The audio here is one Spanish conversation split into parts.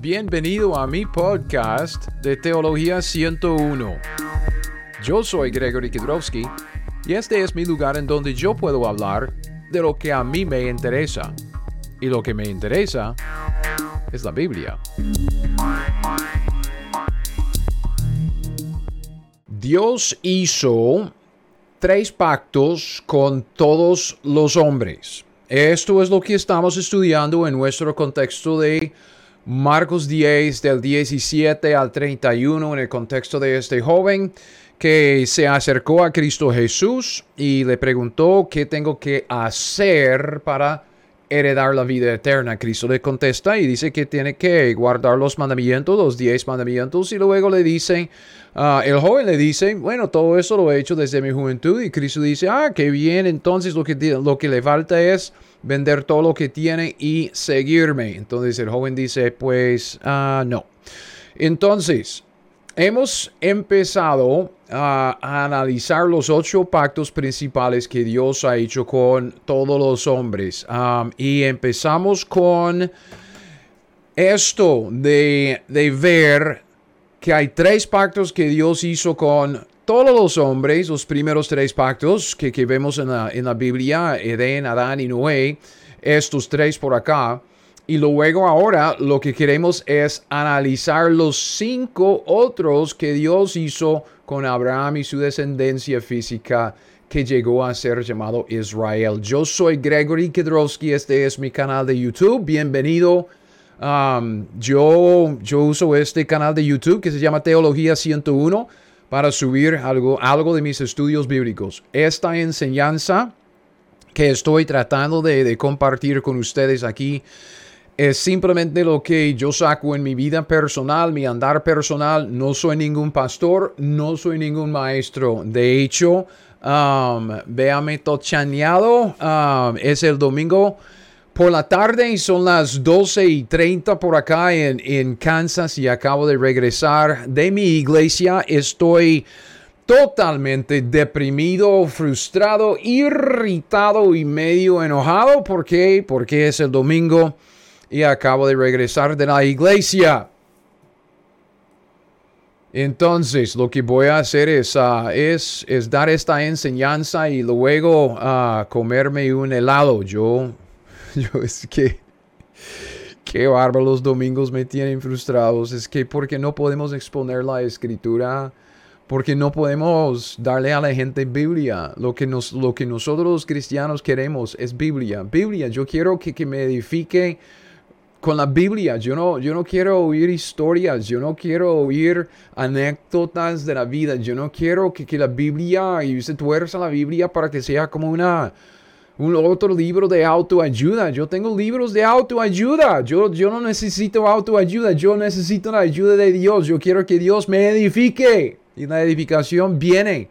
Bienvenido a mi podcast de Teología 101. Yo soy Gregory Kidrowski y este es mi lugar en donde yo puedo hablar de lo que a mí me interesa. Y lo que me interesa es la Biblia. Dios hizo tres pactos con todos los hombres. Esto es lo que estamos estudiando en nuestro contexto de Marcos 10 del 17 al 31 en el contexto de este joven que se acercó a Cristo Jesús y le preguntó qué tengo que hacer para heredar la vida eterna. Cristo le contesta y dice que tiene que guardar los mandamientos, los diez mandamientos, y luego le dice, ah, el joven le dice, bueno, todo eso lo he hecho desde mi juventud, y Cristo dice, ah, qué bien, entonces lo que, lo que le falta es vender todo lo que tiene y seguirme. Entonces el joven dice, pues ah, no. Entonces, hemos empezado a, analizar los ocho pactos principales que Dios ha hecho con todos los hombres. y empezamos con esto de, de ver que hay tres pactos que Dios hizo con todos los hombres, los primeros tres pactos que, vemos en la, Biblia, Edén, Adán y Noé, estos tres por acá. Y luego ahora lo que queremos es analizar los cinco otros que Dios hizo con Abraham y su descendencia física que llegó a ser llamado Israel. Yo soy Gregory Kedrowski, este es mi canal de YouTube. Bienvenido. Um, yo, yo uso este canal de YouTube que se llama Teología 101 para subir algo, algo de mis estudios bíblicos. Esta enseñanza que estoy tratando de, compartir con ustedes aquí es simplemente lo que yo saco en mi vida personal, mi andar personal. No soy ningún pastor, no soy ningún maestro. De hecho, um, véame tochaneado. Um, es el domingo por la tarde y son las 12 y 30 por acá en, en Kansas y acabo de regresar de mi iglesia. Estoy totalmente deprimido, frustrado, irritado y medio enojado. ¿Por qué? Porque es el domingo y acabo de regresar de la iglesia. Entonces, lo que voy a hacer es, ah, es, es, dar esta enseñanza y luego uh, comerme un helado. Yo Es que... Qué bárbaro, los domingos me tienen frustrados. Es que porque no podemos exponer la escritura, porque no podemos darle a la gente Biblia. Lo que, nos, lo que nosotros los cristianos queremos es Biblia. Biblia, yo quiero que, que me edifique con la Biblia. Yo no, yo no quiero oír historias, yo no quiero oír anécdotas de la vida. Yo no quiero que, que la Biblia, y usted tuerza la Biblia para que sea como una un otro libro de autoayuda. Yo tengo libros de autoayuda. Yo, yo no necesito autoayuda. Yo necesito la ayuda de Dios. Yo quiero que Dios me edifique. Y la edificación viene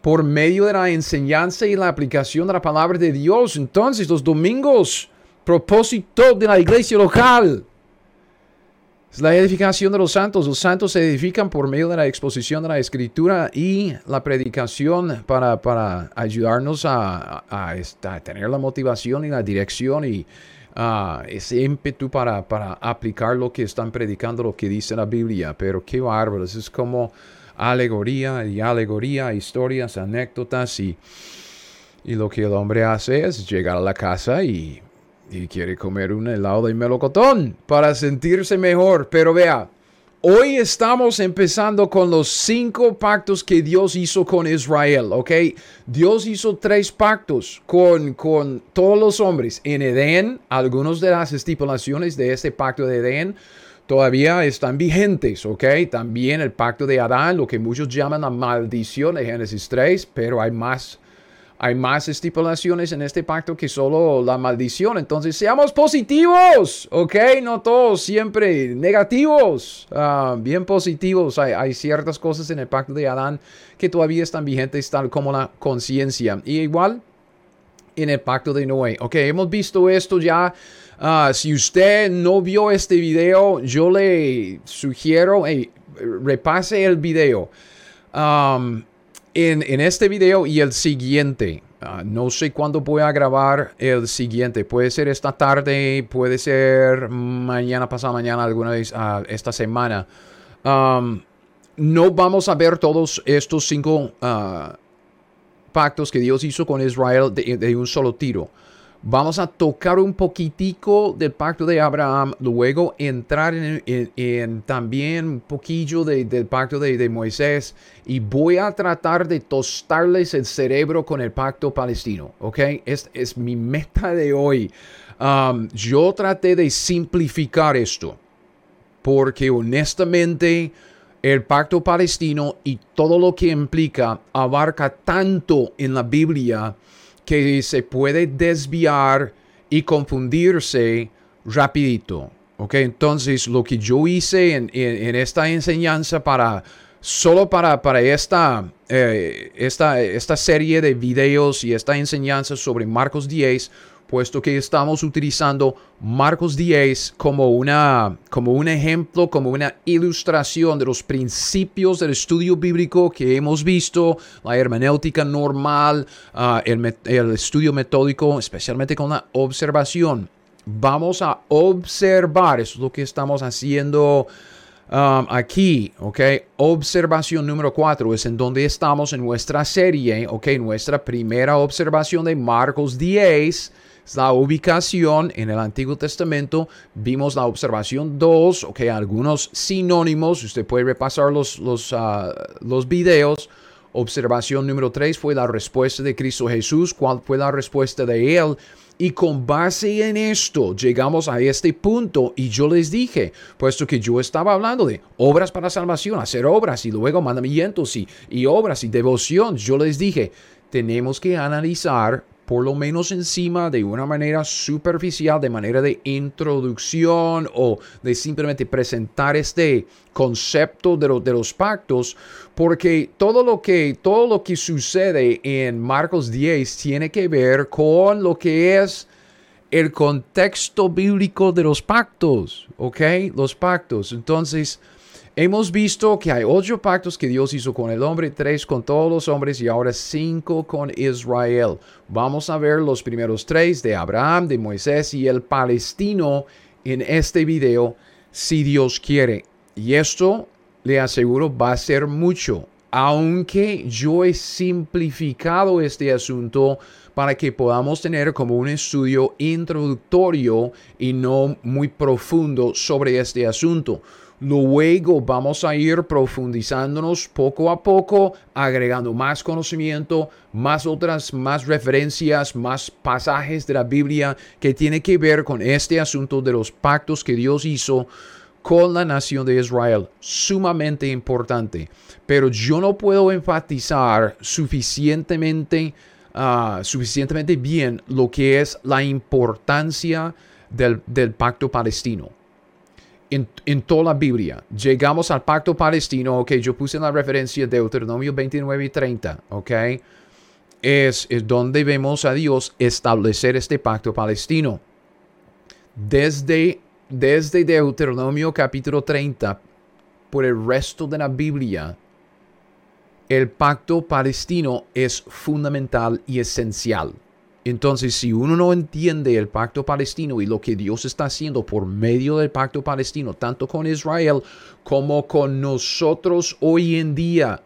por medio de la enseñanza y la aplicación de la palabra de Dios. Entonces, los domingos, propósito de la iglesia local la edificación de los santos. Los santos se edifican por medio de la exposición de la escritura y la predicación para, para ayudarnos a, a, tener la motivación y la dirección y ese ímpetu para, para aplicar lo que están predicando, lo que dice la Biblia. Pero qué bárbaros, es como alegoría y alegoría, historias, anécdotas y, y lo que el hombre hace es llegar a la casa y y quiere comer un helado de melocotón para sentirse mejor. Pero vea, hoy estamos empezando con los cinco pactos que Dios hizo con Israel, ¿ok? Dios hizo tres pactos con, con todos los hombres. En Edén, algunas de las estipulaciones de este pacto de Edén todavía están vigentes, ¿ok? También el pacto de Adán, lo que muchos llaman la maldición de Génesis 3, pero hay más hay más estipulaciones en este pacto que solo la maldición. Entonces, seamos positivos, ¿ok? No todos siempre negativos, ah, bien positivos. Hay, ciertas cosas en el pacto de Adán que todavía están vigentes, tal como la conciencia. Y igual en el pacto de Noé. Ok, hemos visto esto ya. Ah, si usted no vio este video, yo le sugiero, hey, repase el video. Um, en, este video y el siguiente. Ah, no sé cuándo voy a grabar el siguiente. Puede ser esta tarde, puede ser mañana, pasado mañana, alguna vez ah, esta semana. no vamos a ver todos estos cinco ah, pactos que Dios hizo con Israel de un solo tiro. Vamos a tocar un poquitico del pacto de Abraham, luego entrar en, también un poquillo del pacto de, Moisés y voy a tratar de tostarles el cerebro con el pacto palestino, ¿ok? Es, es mi meta de hoy. Um, yo traté de simplificar esto porque honestamente el pacto palestino y todo lo que implica abarca tanto en la Biblia que se puede desviar y confundirse rapidito. ¿ok? Entonces, lo que yo hice en, esta enseñanza para, solo para, para esta, eh, esta, esta serie de videos y esta enseñanza sobre Marcos 10 puesto que estamos utilizando Marcos 10 como, una, como un ejemplo, como una ilustración de los principios del estudio bíblico que hemos visto, la hermenéutica normal, ah, el, el estudio metódico, especialmente con la observación. Vamos a observar, eso es lo que estamos haciendo Um, aquí, ok, observación número 4 es en donde estamos en nuestra serie, ok, nuestra primera observación de Marcos 10 la ubicación en el Antiguo Testamento. Vimos la observación 2, ok, algunos sinónimos, usted puede repasar los, los, uh, los videos. Observación número 3 fue la respuesta de Cristo Jesús. ¿Cuál fue la respuesta de Él? Y con base en esto llegamos a este punto y yo les dije, puesto que yo estaba hablando de obras para salvación, hacer obras y luego mandamientos y, y obras y devoción, yo les dije, tenemos que analizar por lo menos encima de una manera superficial, de manera de introducción o de simplemente presentar este concepto de, de los pactos, porque todo lo, que, todo lo que sucede en Marcos 10 tiene que ver con lo que es el contexto bíblico de los pactos, ¿ok? Los pactos. Entonces, Hemos visto que hay ocho pactos que Dios hizo con el hombre, tres con todos los hombres y ahora cinco con Israel. Vamos a ver los primeros tres de Abraham, de Moisés y el palestino en este video, si Dios quiere. Y esto, le aseguro, va a ser mucho, aunque yo he simplificado este asunto para que podamos tener como un estudio introductorio y no muy profundo sobre este asunto. Luego vamos a ir profundizándonos poco a poco, agregando más conocimiento, más otras, más referencias, más pasajes de la Biblia que tiene que ver con este asunto de los pactos que Dios hizo con la nación de Israel. Sumamente importante. Pero yo no puedo enfatizar suficientemente, ah, suficientemente bien lo que es la importancia del, del pacto palestino en, toda la Biblia. Llegamos al pacto palestino, ok, yo puse en la referencia de Deuteronomio 29 y 30, ok. Es, es donde vemos a Dios establecer este pacto palestino. Desde, desde Deuteronomio capítulo 30, por el resto de la Biblia, el pacto palestino es fundamental y esencial. Entonces, si uno no entiende el pacto palestino y lo que Dios está haciendo por medio del pacto palestino, tanto con Israel como con nosotros hoy en día,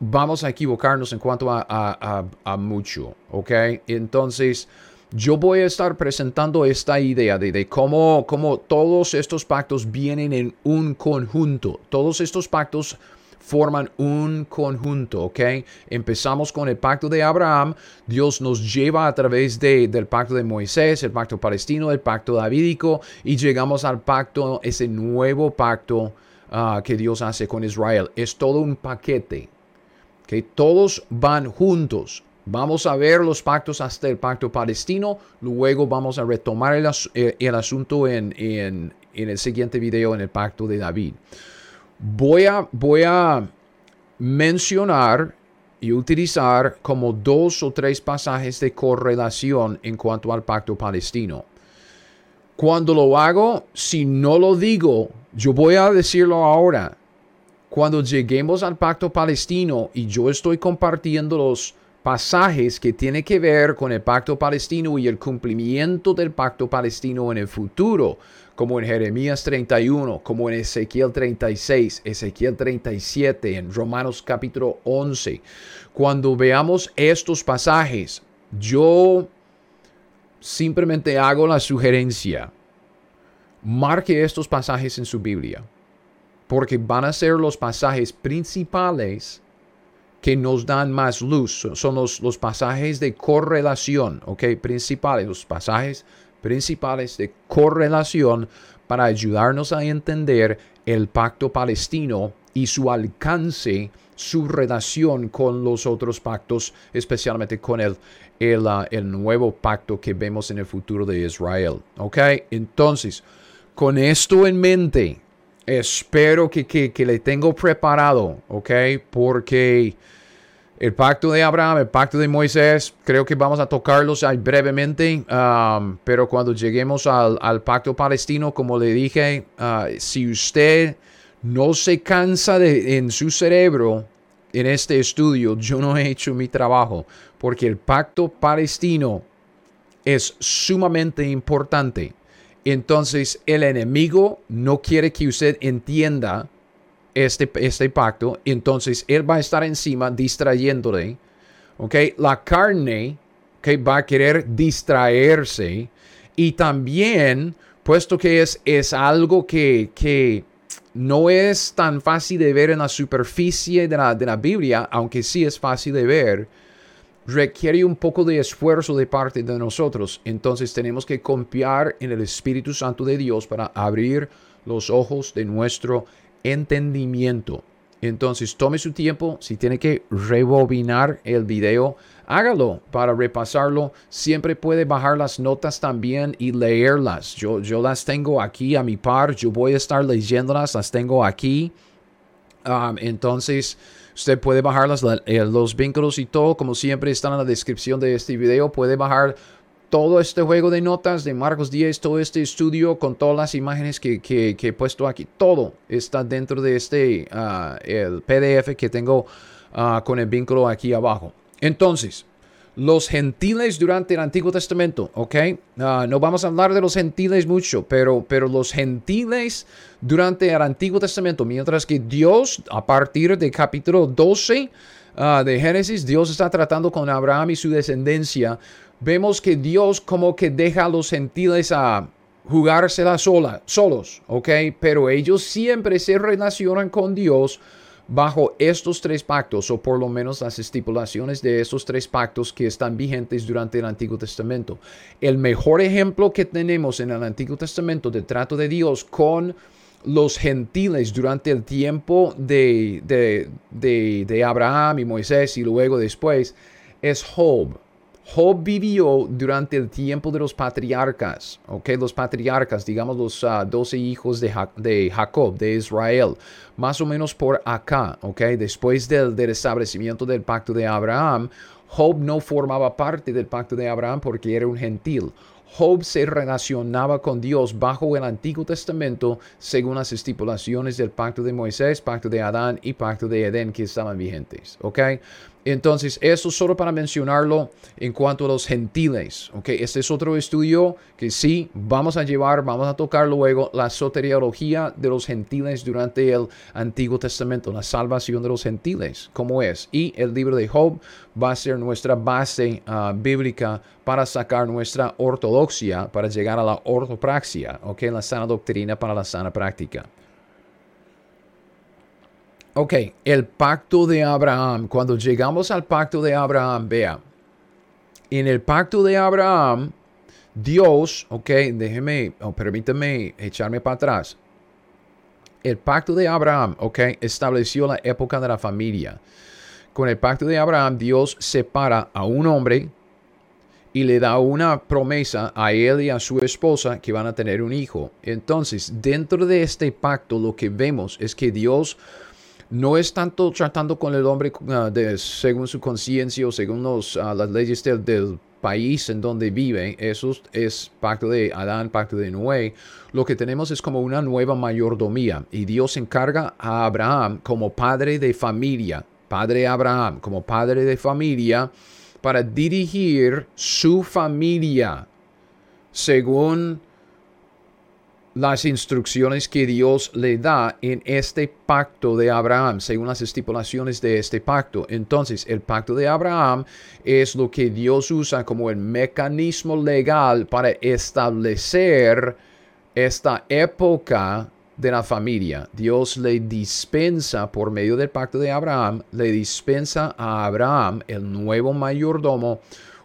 vamos a equivocarnos en cuanto a, mucho, ¿ok? Entonces, yo voy a estar presentando esta idea de, de cómo, cómo todos estos pactos vienen en un conjunto. Todos estos pactos forman un conjunto, ¿ok? Empezamos con el pacto de Abraham, Dios nos lleva a través de, del pacto de Moisés, el pacto palestino, el pacto davídico, y llegamos al pacto, ese nuevo pacto ah, que Dios hace con Israel. Es todo un paquete, que Todos van juntos. Vamos a ver los pactos hasta el pacto palestino, luego vamos a retomar el, eh, asunto en, en el siguiente video en el pacto de David. Voy a, voy a mencionar y utilizar como dos o tres pasajes de correlación en cuanto al pacto palestino. Cuando lo hago, si no lo digo, yo voy a decirlo ahora. Cuando lleguemos al pacto palestino y yo estoy compartiendo los pasajes que tienen que ver con el pacto palestino y el cumplimiento del pacto palestino en el futuro, como en Jeremías 31, como en Ezequiel 36, Ezequiel 37, en Romanos capítulo 11. Cuando veamos estos pasajes, yo simplemente hago la sugerencia, marque estos pasajes en su Biblia, porque van a ser los pasajes principales que nos dan más luz. Son los, los pasajes de correlación, ¿ok? Principales, los pasajes principales de correlación para ayudarnos a entender el pacto palestino y su alcance, su relación con los otros pactos, especialmente con el, el, uh, el nuevo pacto que vemos en el futuro de Israel. ¿Ok? Entonces, con esto en mente, espero que, que, que le tengo preparado, ¿ok? Porque el pacto de Abraham, el pacto de Moisés, creo que vamos a tocarlos ahí brevemente, um, pero cuando lleguemos al, pacto palestino, como le dije, uh, si usted no se cansa de, en su cerebro en este estudio, yo no he hecho mi trabajo, porque el pacto palestino es sumamente importante. Entonces el enemigo no quiere que usted entienda este, este pacto, entonces Él va a estar encima distrayéndole. ¿ok? La carne que va a querer distraerse y también, puesto que es, es algo que, que no es tan fácil de ver en la superficie de la, de la Biblia, aunque sí es fácil de ver, requiere un poco de esfuerzo de parte de nosotros. Entonces tenemos que confiar en el Espíritu Santo de Dios para abrir los ojos de nuestro entendimiento. Entonces tome su tiempo, si tiene que rebobinar el video, hágalo para repasarlo. Siempre puede bajar las notas también y leerlas. Yo, yo las tengo aquí a mi par, yo voy a estar leyéndolas, las tengo aquí. Um, entonces, usted puede bajar eh, los vínculos y todo, como siempre están en la descripción de este video. Puede bajar todo este juego de notas de Marcos 10, todo este estudio con todas las imágenes que, he puesto aquí, todo está dentro de este ah, el PDF que tengo ah, con el vínculo aquí abajo. Entonces, los gentiles durante el Antiguo Testamento, ¿ok? Ah, no vamos a hablar de los gentiles mucho, pero, pero los gentiles durante el Antiguo Testamento, mientras que Dios, a partir del capítulo 12 de Génesis, Dios está tratando con Abraham y su descendencia vemos que Dios como que deja a los gentiles a jugársela sola, solos, ¿ok? Pero ellos siempre se relacionan con Dios bajo estos tres pactos, o por lo menos las estipulaciones de estos tres pactos que están vigentes durante el Antiguo Testamento. El mejor ejemplo que tenemos en el Antiguo Testamento de trato de Dios con los gentiles durante el tiempo de, de, de Abraham y Moisés y luego después es Job. Job vivió durante el tiempo de los patriarcas, ¿ok? Los patriarcas, digamos los ah, doce hijos de, de, Jacob, de Israel, más o menos por acá, ¿ok? Después del, del establecimiento del pacto de Abraham, Job no formaba parte del pacto de Abraham porque era un gentil. Job se relacionaba con Dios bajo el Antiguo Testamento según las estipulaciones del pacto de Moisés, pacto de Adán y pacto de Edén que estaban vigentes. ¿Ok? Entonces, eso solo para mencionarlo en cuanto a los gentiles. ¿ok? Este es otro estudio que sí vamos a llevar, vamos a tocar luego la soteriología de los gentiles durante el Antiguo Testamento, la salvación de los gentiles, cómo es. Y el libro de Job va a ser nuestra base ah, bíblica para sacar nuestra ortodoxia, para llegar a la ortopraxia, ¿ok? la sana doctrina para la sana práctica. Ok, el pacto de Abraham. Cuando llegamos al pacto de Abraham, vea, en el pacto de Abraham, Dios, ok, déjeme, o permítame echarme para atrás. El pacto de Abraham, ok, estableció la época de la familia. Con el pacto de Abraham, Dios separa a un hombre y le da una promesa a él y a su esposa que van a tener un hijo. Entonces, dentro de este pacto, lo que vemos es que Dios no es tanto tratando con el hombre ah, de, según su conciencia o según ah, las leyes del, país en donde vive. Eso es pacto de Adán, pacto de Noé. Lo que tenemos es como una nueva mayordomía y Dios encarga a Abraham como padre de familia. padre Abraham, como padre de familia, para dirigir su familia según las instrucciones que Dios le da en este pacto de Abraham, según las estipulaciones de este pacto. Entonces, el pacto de Abraham es lo que Dios usa como el mecanismo legal para establecer esta época de la familia. Dios le dispensa por medio del pacto de Abraham, le dispensa a Abraham, el nuevo mayordomo,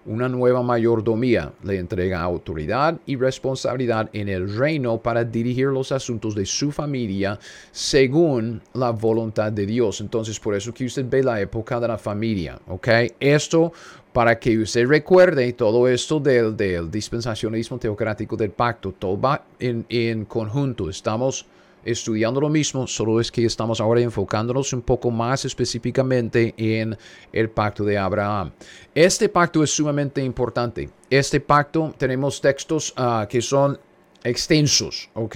una nueva mayordomía. Le entrega autoridad y responsabilidad en el reino para dirigir los asuntos de su familia según la voluntad de Dios. Entonces, por eso que usted ve la época de la familia, ¿ok? Esto para que usted recuerde todo esto del, del dispensacionalismo teocrático del pacto. Todo va en, en conjunto. Estamos estudiando lo mismo, solo es que estamos ahora enfocándonos un poco más específicamente en el pacto de Abraham. Este pacto es sumamente importante. Este pacto tenemos textos ah, que son extensos, ¿ok?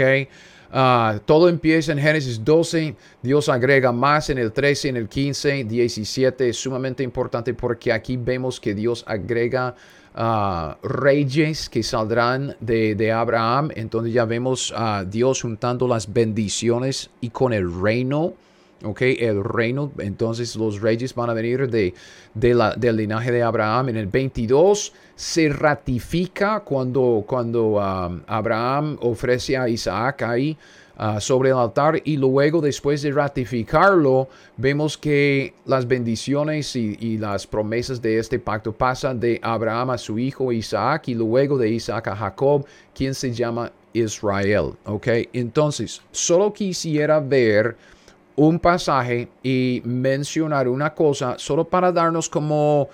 Ah, todo empieza en Génesis 12, Dios agrega más en el 13, en el 15, 17, es sumamente importante porque aquí vemos que Dios agrega reyes que saldrán de, Abraham. Entonces ya vemos a Dios juntando las bendiciones y con el reino. Ok, el reino, entonces los reyes van a venir de, de la, del linaje de Abraham. En el 22 se ratifica cuando, cuando Abraham ofrece a Isaac ahí Ah, sobre el altar y luego después de ratificarlo vemos que las bendiciones y, las promesas de este pacto pasan de Abraham a su hijo Isaac y luego de Isaac a Jacob quien se llama Israel. ¿ok? Entonces solo quisiera ver un pasaje y mencionar una cosa solo para darnos como,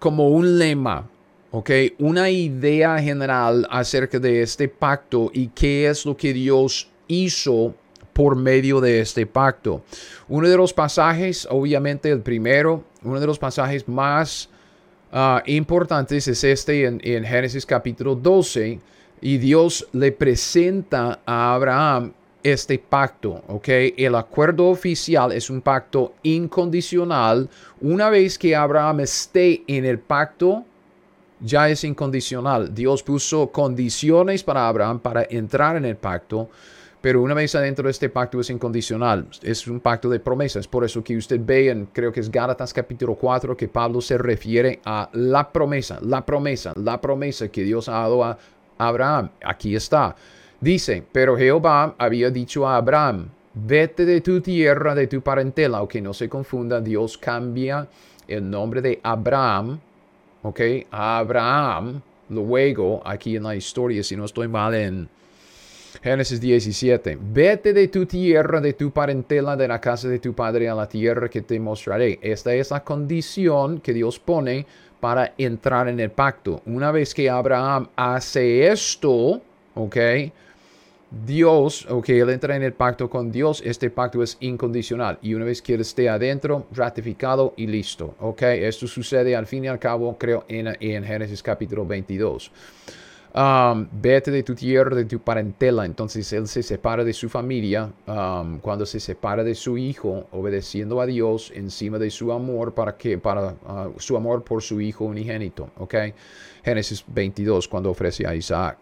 como un lema, ¿ok? Una idea general acerca de este pacto y qué es lo que Dios hizo por medio de este pacto. Uno de los pasajes, obviamente el primero, uno de los pasajes más ah, importantes es este en, en Génesis capítulo 12 y Dios le presenta a Abraham este pacto, ¿ok? El acuerdo oficial es un pacto incondicional. Una vez que Abraham esté en el pacto, ya es incondicional. Dios puso condiciones para Abraham para entrar en el pacto. Pero una vez adentro de este pacto es incondicional, es un pacto de promesas. Por eso que usted ve en, creo que es Gálatas capítulo 4, que Pablo se refiere a la promesa, la promesa, la promesa que Dios ha dado a Abraham. Aquí está. Dice, pero Jehová había dicho a Abraham, vete de tu tierra, de tu parentela, o que no se confunda, Dios cambia el nombre de Abraham, ok, Abraham, luego aquí en la historia, si no estoy mal en Génesis 17. Vete de tu tierra, de tu parentela, de la casa de tu padre a la tierra que te mostraré. Esta es la condición que Dios pone para entrar en el pacto. Una vez que Abraham hace esto, ¿ok? Dios, ok, él entra en el pacto con Dios, este pacto es incondicional. Y una vez que él esté adentro, ratificado y listo, ok. Esto sucede al fin y al cabo, creo, en, en Génesis capítulo 22. Um, vete de tu tierra, de tu parentela. Entonces él se separa de su familia cuando se separa de su hijo, obedeciendo a Dios encima de su amor para que para uh, su amor por su hijo unigénito. ¿Ok? Génesis 22 cuando ofrece a Isaac.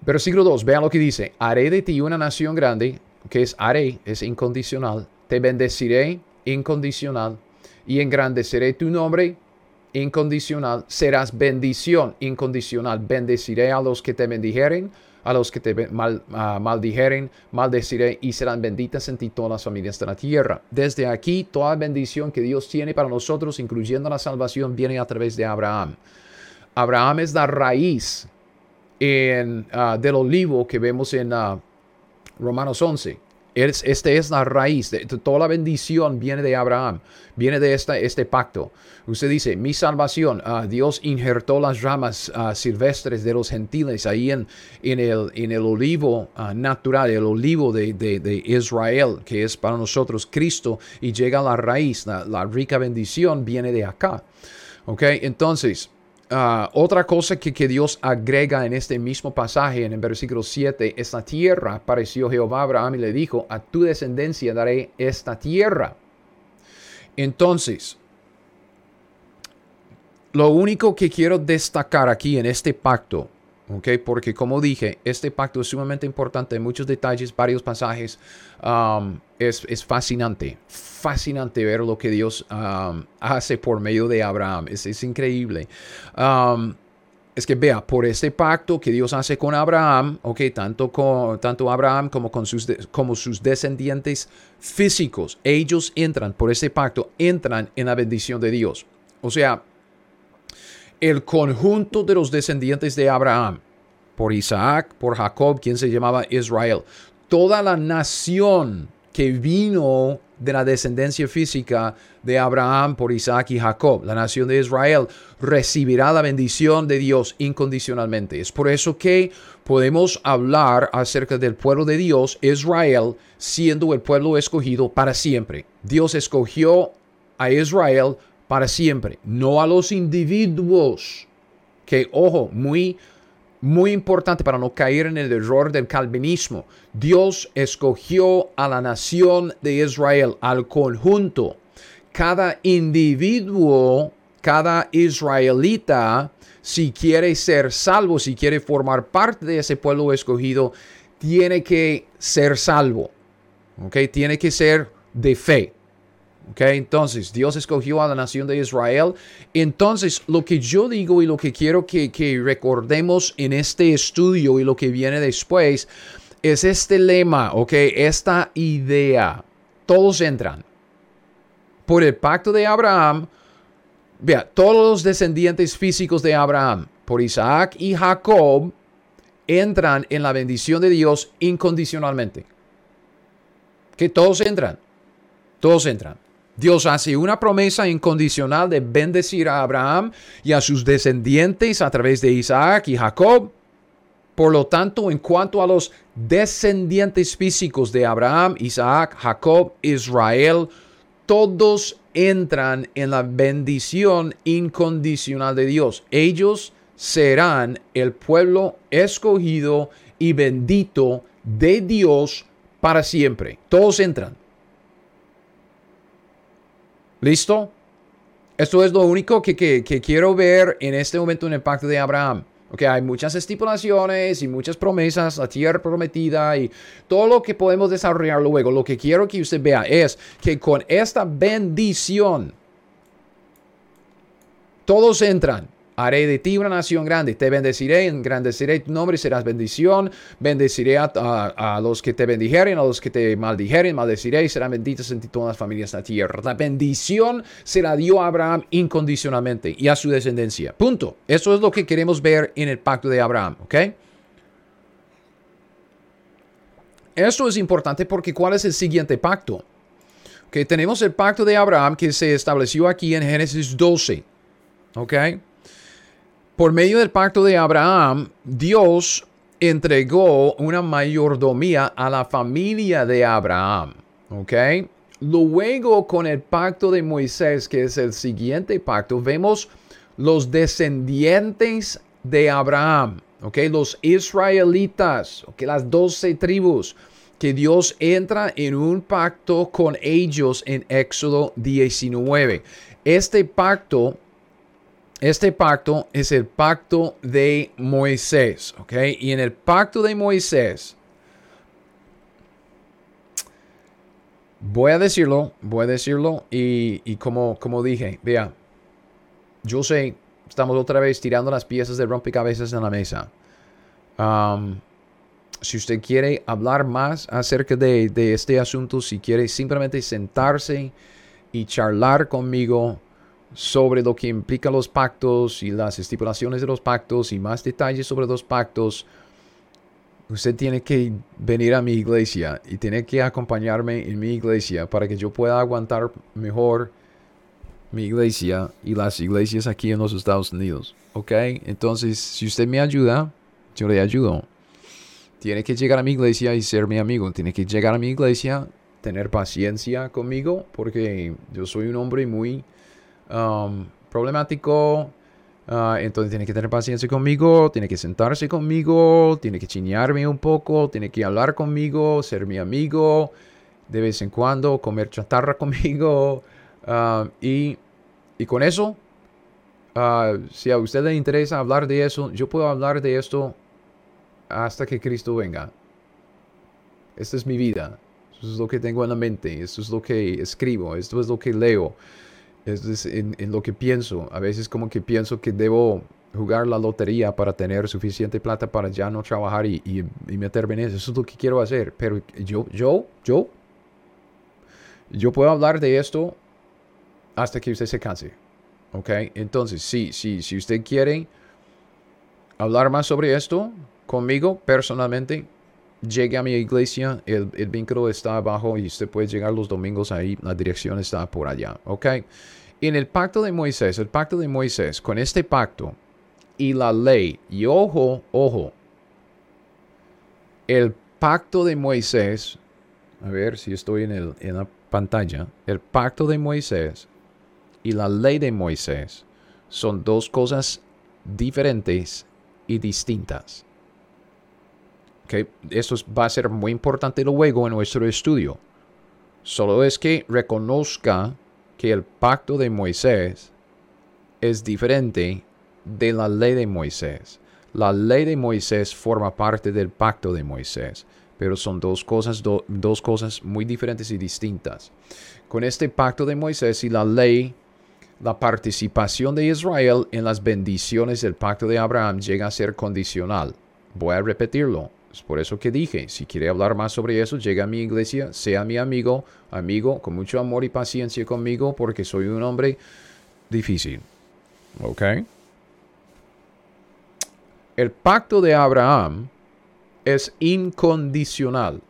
Versículo 2, vean lo que dice. Haré de ti una nación grande, que es haré, es incondicional. Te bendeciré, incondicional. Y engrandeceré tu nombre incondicional, serás bendición incondicional. Bendeciré a los que te bendijeren, a los que te mal, uh, maldijeren, maldeciré y serán benditas en ti todas las familias de la tierra. Desde aquí, toda bendición que Dios tiene para nosotros, incluyendo la salvación, viene a través de Abraham. Abraham es la raíz en, uh, del olivo que vemos en uh, Romanos 11. Esta es la raíz. Toda la bendición viene de Abraham. Viene de este pacto. Usted dice, mi salvación. Uh, Dios injertó las ramas uh, silvestres de los gentiles ahí en, el, olivo uh, natural, el olivo de, Israel, que es para nosotros Cristo. Y llega la raíz. La, la rica bendición viene de acá. ¿Ok? Entonces, Ah, otra cosa que, que, Dios agrega en este mismo pasaje, en el versículo 7, es la tierra. Pareció Jehová a Abraham y le dijo, a tu descendencia daré esta tierra. Entonces, lo único que quiero destacar aquí en este pacto, ¿ok? Porque como dije, este pacto es sumamente importante muchos detalles, varios pasajes. Um, es, fascinante, fascinante ver lo que Dios um, hace por medio de Abraham. Es, increíble. Um, es que vea, por este pacto que Dios hace con Abraham, ok, tanto, con, tanto Abraham como con sus, como sus descendientes físicos, ellos entran, por este pacto, entran en la bendición de Dios. O sea, el conjunto de los descendientes de Abraham, por Isaac, por Jacob, quien se llamaba Israel, toda la nación que vino de la descendencia física de Abraham por Isaac y Jacob, la nación de Israel, recibirá la bendición de Dios incondicionalmente. Es por eso que podemos hablar acerca del pueblo de Dios, Israel, siendo el pueblo escogido para siempre. Dios escogió a Israel para siempre, no a los individuos que, ojo, muy muy importante para no caer en el error del calvinismo. Dios escogió a la nación de Israel, al conjunto. Cada individuo, cada israelita, si quiere ser salvo, si quiere formar parte de ese pueblo escogido, tiene que ser salvo. ¿Ok? Tiene que ser de fe. Entonces, Dios escogió a la nación de Israel. Entonces, lo que yo digo y lo que quiero que, que recordemos en este estudio y lo que viene después es este lema, ¿ok? Esta idea. Todos entran. Por el pacto de Abraham, vea, todos los descendientes físicos de Abraham, por Isaac y Jacob, entran en la bendición de Dios incondicionalmente. Que todos entran. Todos entran. Dios hace una promesa incondicional de bendecir a Abraham y a sus descendientes a través de Isaac y Jacob. Por lo tanto, en cuanto a los descendientes físicos de Abraham, Isaac, Jacob, Israel, todos entran en la bendición incondicional de Dios. Ellos serán el pueblo escogido y bendito de Dios para siempre. Todos entran. ¿Listo? Esto es lo único que, quiero ver en este momento en el pacto de Abraham. Okay, hay muchas estipulaciones y muchas promesas, la tierra prometida y todo lo que podemos desarrollar luego. Lo que quiero que usted vea es que con esta bendición, todos entran Haré de ti una nación grande, te bendeciré, engrandeceré tu nombre y serás bendición. Bendeciré a, los que te bendijeren, a los que te maldijeren, maldeciré y serán benditas en todas las familias de la tierra. La bendición se la dio a Abraham incondicionalmente y a su descendencia. Punto. Eso es lo que queremos ver en el pacto de Abraham, ¿ok? Esto es importante porque ¿cuál es el siguiente pacto? Que tenemos el pacto de Abraham que se estableció aquí en Génesis 12. ¿Ok? Por medio del pacto de Abraham, Dios entregó una mayordomía a la familia de Abraham. ¿Ok? Luego, con el pacto de Moisés, que es el siguiente pacto, vemos los descendientes de Abraham. ¿Ok? Los israelitas. ¿Ok? Las doce tribus. Que Dios entra en un pacto con ellos en Éxodo 19. Este pacto este pacto es el pacto de Moisés, ¿ok? Y en el pacto de Moisés, voy a decirlo, voy a decirlo y, como, como dije, vea, yo sé, estamos otra vez tirando las piezas de rompecabezas en la mesa. Um, si usted quiere hablar más acerca de, de este asunto, si quiere simplemente sentarse y charlar conmigo, sobre lo que implica los pactos y las estipulaciones de los pactos y más detalles sobre los pactos, usted tiene que venir a mi iglesia y tiene que acompañarme en mi iglesia para que yo pueda aguantar mejor mi iglesia y las iglesias aquí en los Estados Unidos. ¿Ok? Entonces, si usted me ayuda, yo le ayudo. Tiene que llegar a mi iglesia y ser mi amigo. Tiene que llegar a mi iglesia, tener paciencia conmigo, porque yo soy un hombre muy Um, problemático. Uh, entonces tiene que tener paciencia conmigo, tiene que sentarse conmigo, tiene que chinearme un poco, tiene que hablar conmigo, ser mi amigo, de vez en cuando comer chatarra conmigo, Ah, y, y, con eso, uh, si a usted le interesa hablar de eso, yo puedo hablar de esto hasta que Cristo venga. Esta es mi vida. Esto es lo que tengo en la mente. Esto es lo que escribo. Esto es lo que leo. Es en, en lo que pienso. A veces como que pienso que debo jugar la lotería para tener suficiente plata para ya no trabajar y, y, y, meterme en eso. Eso es lo que quiero hacer. Pero yo, yo, yo, yo puedo hablar de esto hasta que usted se canse. ¿Ok? Entonces, sí, sí, si usted quiere hablar más sobre esto conmigo personalmente, llegue a mi iglesia. El, vínculo está abajo y usted puede llegar los domingos ahí. La dirección está por allá. ¿Ok? En el pacto de Moisés, el pacto de Moisés, con este pacto y la ley, y ojo, ojo, el pacto de Moisés, a ver si estoy en, el, en la pantalla, el pacto de Moisés y la ley de Moisés son dos cosas diferentes y distintas. Esto va a ser muy importante luego en nuestro estudio. Solo es que reconozca que el pacto de Moisés es diferente de la ley de Moisés. La ley de Moisés forma parte del pacto de Moisés, pero son dos cosas, dos cosas muy diferentes y distintas. Con este pacto de Moisés y la ley la participación de Israel en las bendiciones del pacto de Abraham llega a ser condicional. Voy a repetirlo. Por eso que dije, si quiere hablar más sobre eso, llega a mi iglesia, sea mi amigo, amigo, con mucho amor y paciencia conmigo, porque soy un hombre difícil. ¿Ok? El pacto de Abraham es incondicional.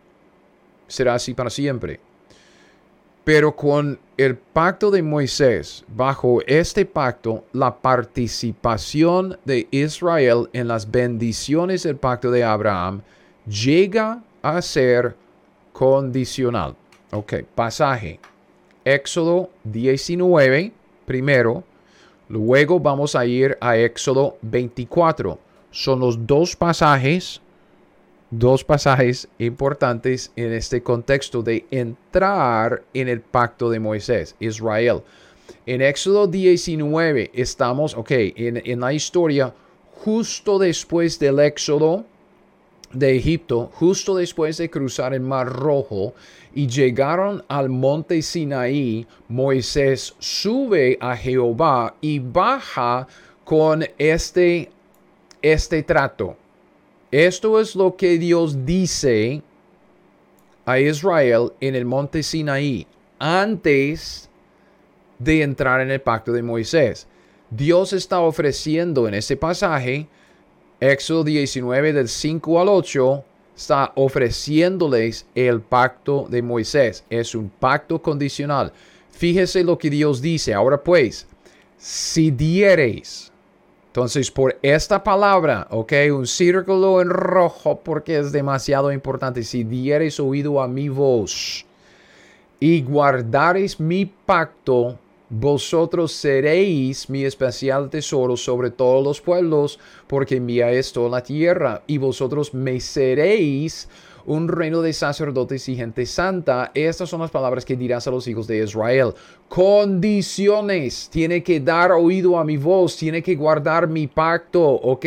Será así para siempre. Pero con el pacto de Moisés, bajo este pacto, la participación de Israel en las bendiciones del pacto de Abraham llega a ser condicional. Ok, pasaje. Éxodo 19, primero. Luego vamos a ir a Éxodo 24. Son los dos pasajes dos pasajes importantes en este contexto de entrar en el pacto de Moisés, Israel. En Éxodo 19 estamos, ok, en, en la historia justo después del éxodo de Egipto, justo después de cruzar el Mar Rojo y llegaron al monte Sinaí, Moisés sube a Jehová y baja con este, este trato. Esto es lo que Dios dice a Israel en el monte Sinaí antes de entrar en el pacto de Moisés. Dios está ofreciendo en este pasaje, Éxodo 19 del 5 al 8, está ofreciéndoles el pacto de Moisés. Es un pacto condicional. Fíjese lo que Dios dice. Ahora pues, si diereis entonces, por esta palabra, ok, un círculo en rojo porque es demasiado importante. Si diereis oído a mi voz y guardareis mi pacto, vosotros seréis mi especial tesoro sobre todos los pueblos, porque mía es toda la tierra, y vosotros me seréis un reino de sacerdotes y gente santa. Estas son las palabras que dirás a los hijos de Israel. Condiciones. Tiene que dar oído a mi voz, tiene que guardar mi pacto, ¿ok?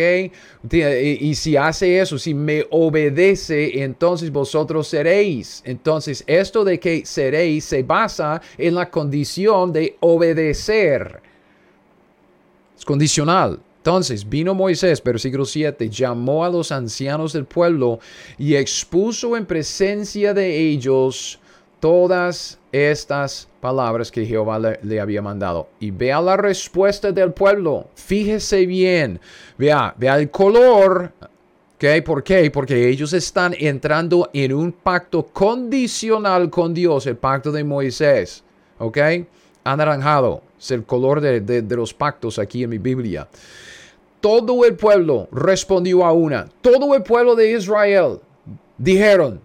Y si hace eso, si me obedece, entonces vosotros seréis. Entonces, esto de que seréis se basa en la condición de obedecer. Es condicional. Entonces vino Moisés, versículo 7, llamó a los ancianos del pueblo y expuso en presencia de ellos todas estas palabras que Jehová le, había mandado. Y vea la respuesta del pueblo. Fíjese bien. Vea, vea el color. ¿Okay? ¿Por qué? Porque ellos están entrando en un pacto condicional con Dios, el pacto de Moisés. ¿Ok? Anaranjado. Es el color de, de los pactos aquí en mi Biblia todo el pueblo respondió a una. Todo el pueblo de Israel dijeron,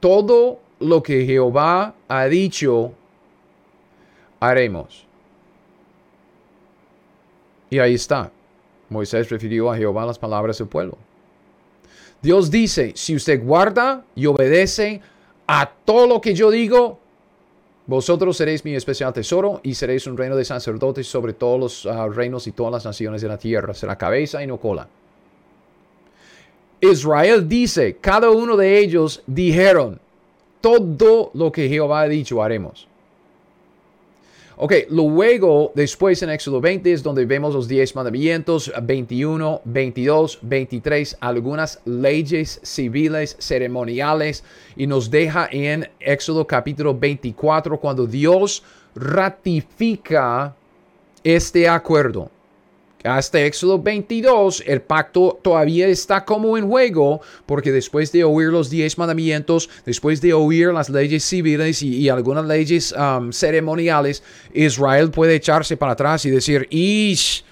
todo lo que Jehová ha dicho, haremos. Y ahí está. Moisés refirió a Jehová las palabras del pueblo. Dios dice, si usted guarda y obedece a todo lo que yo digo, Vosotros seréis mi especial tesoro y seréis un reino de sacerdotes sobre todos los ah, reinos y todas las naciones de la tierra. Será cabeza y no cola. Israel dice, cada uno de ellos dijeron, todo lo que Jehová ha dicho haremos. Ok, luego después en Éxodo 20 es donde vemos los 10 mandamientos, 21, 22, 23, algunas leyes civiles, ceremoniales, y nos deja en Éxodo capítulo 24 cuando Dios ratifica este acuerdo hasta Éxodo 22, el pacto todavía está como en juego, porque después de oír los diez mandamientos, después de oír las leyes civiles y, algunas leyes um, ceremoniales, Israel puede echarse para atrás y decir, Ish,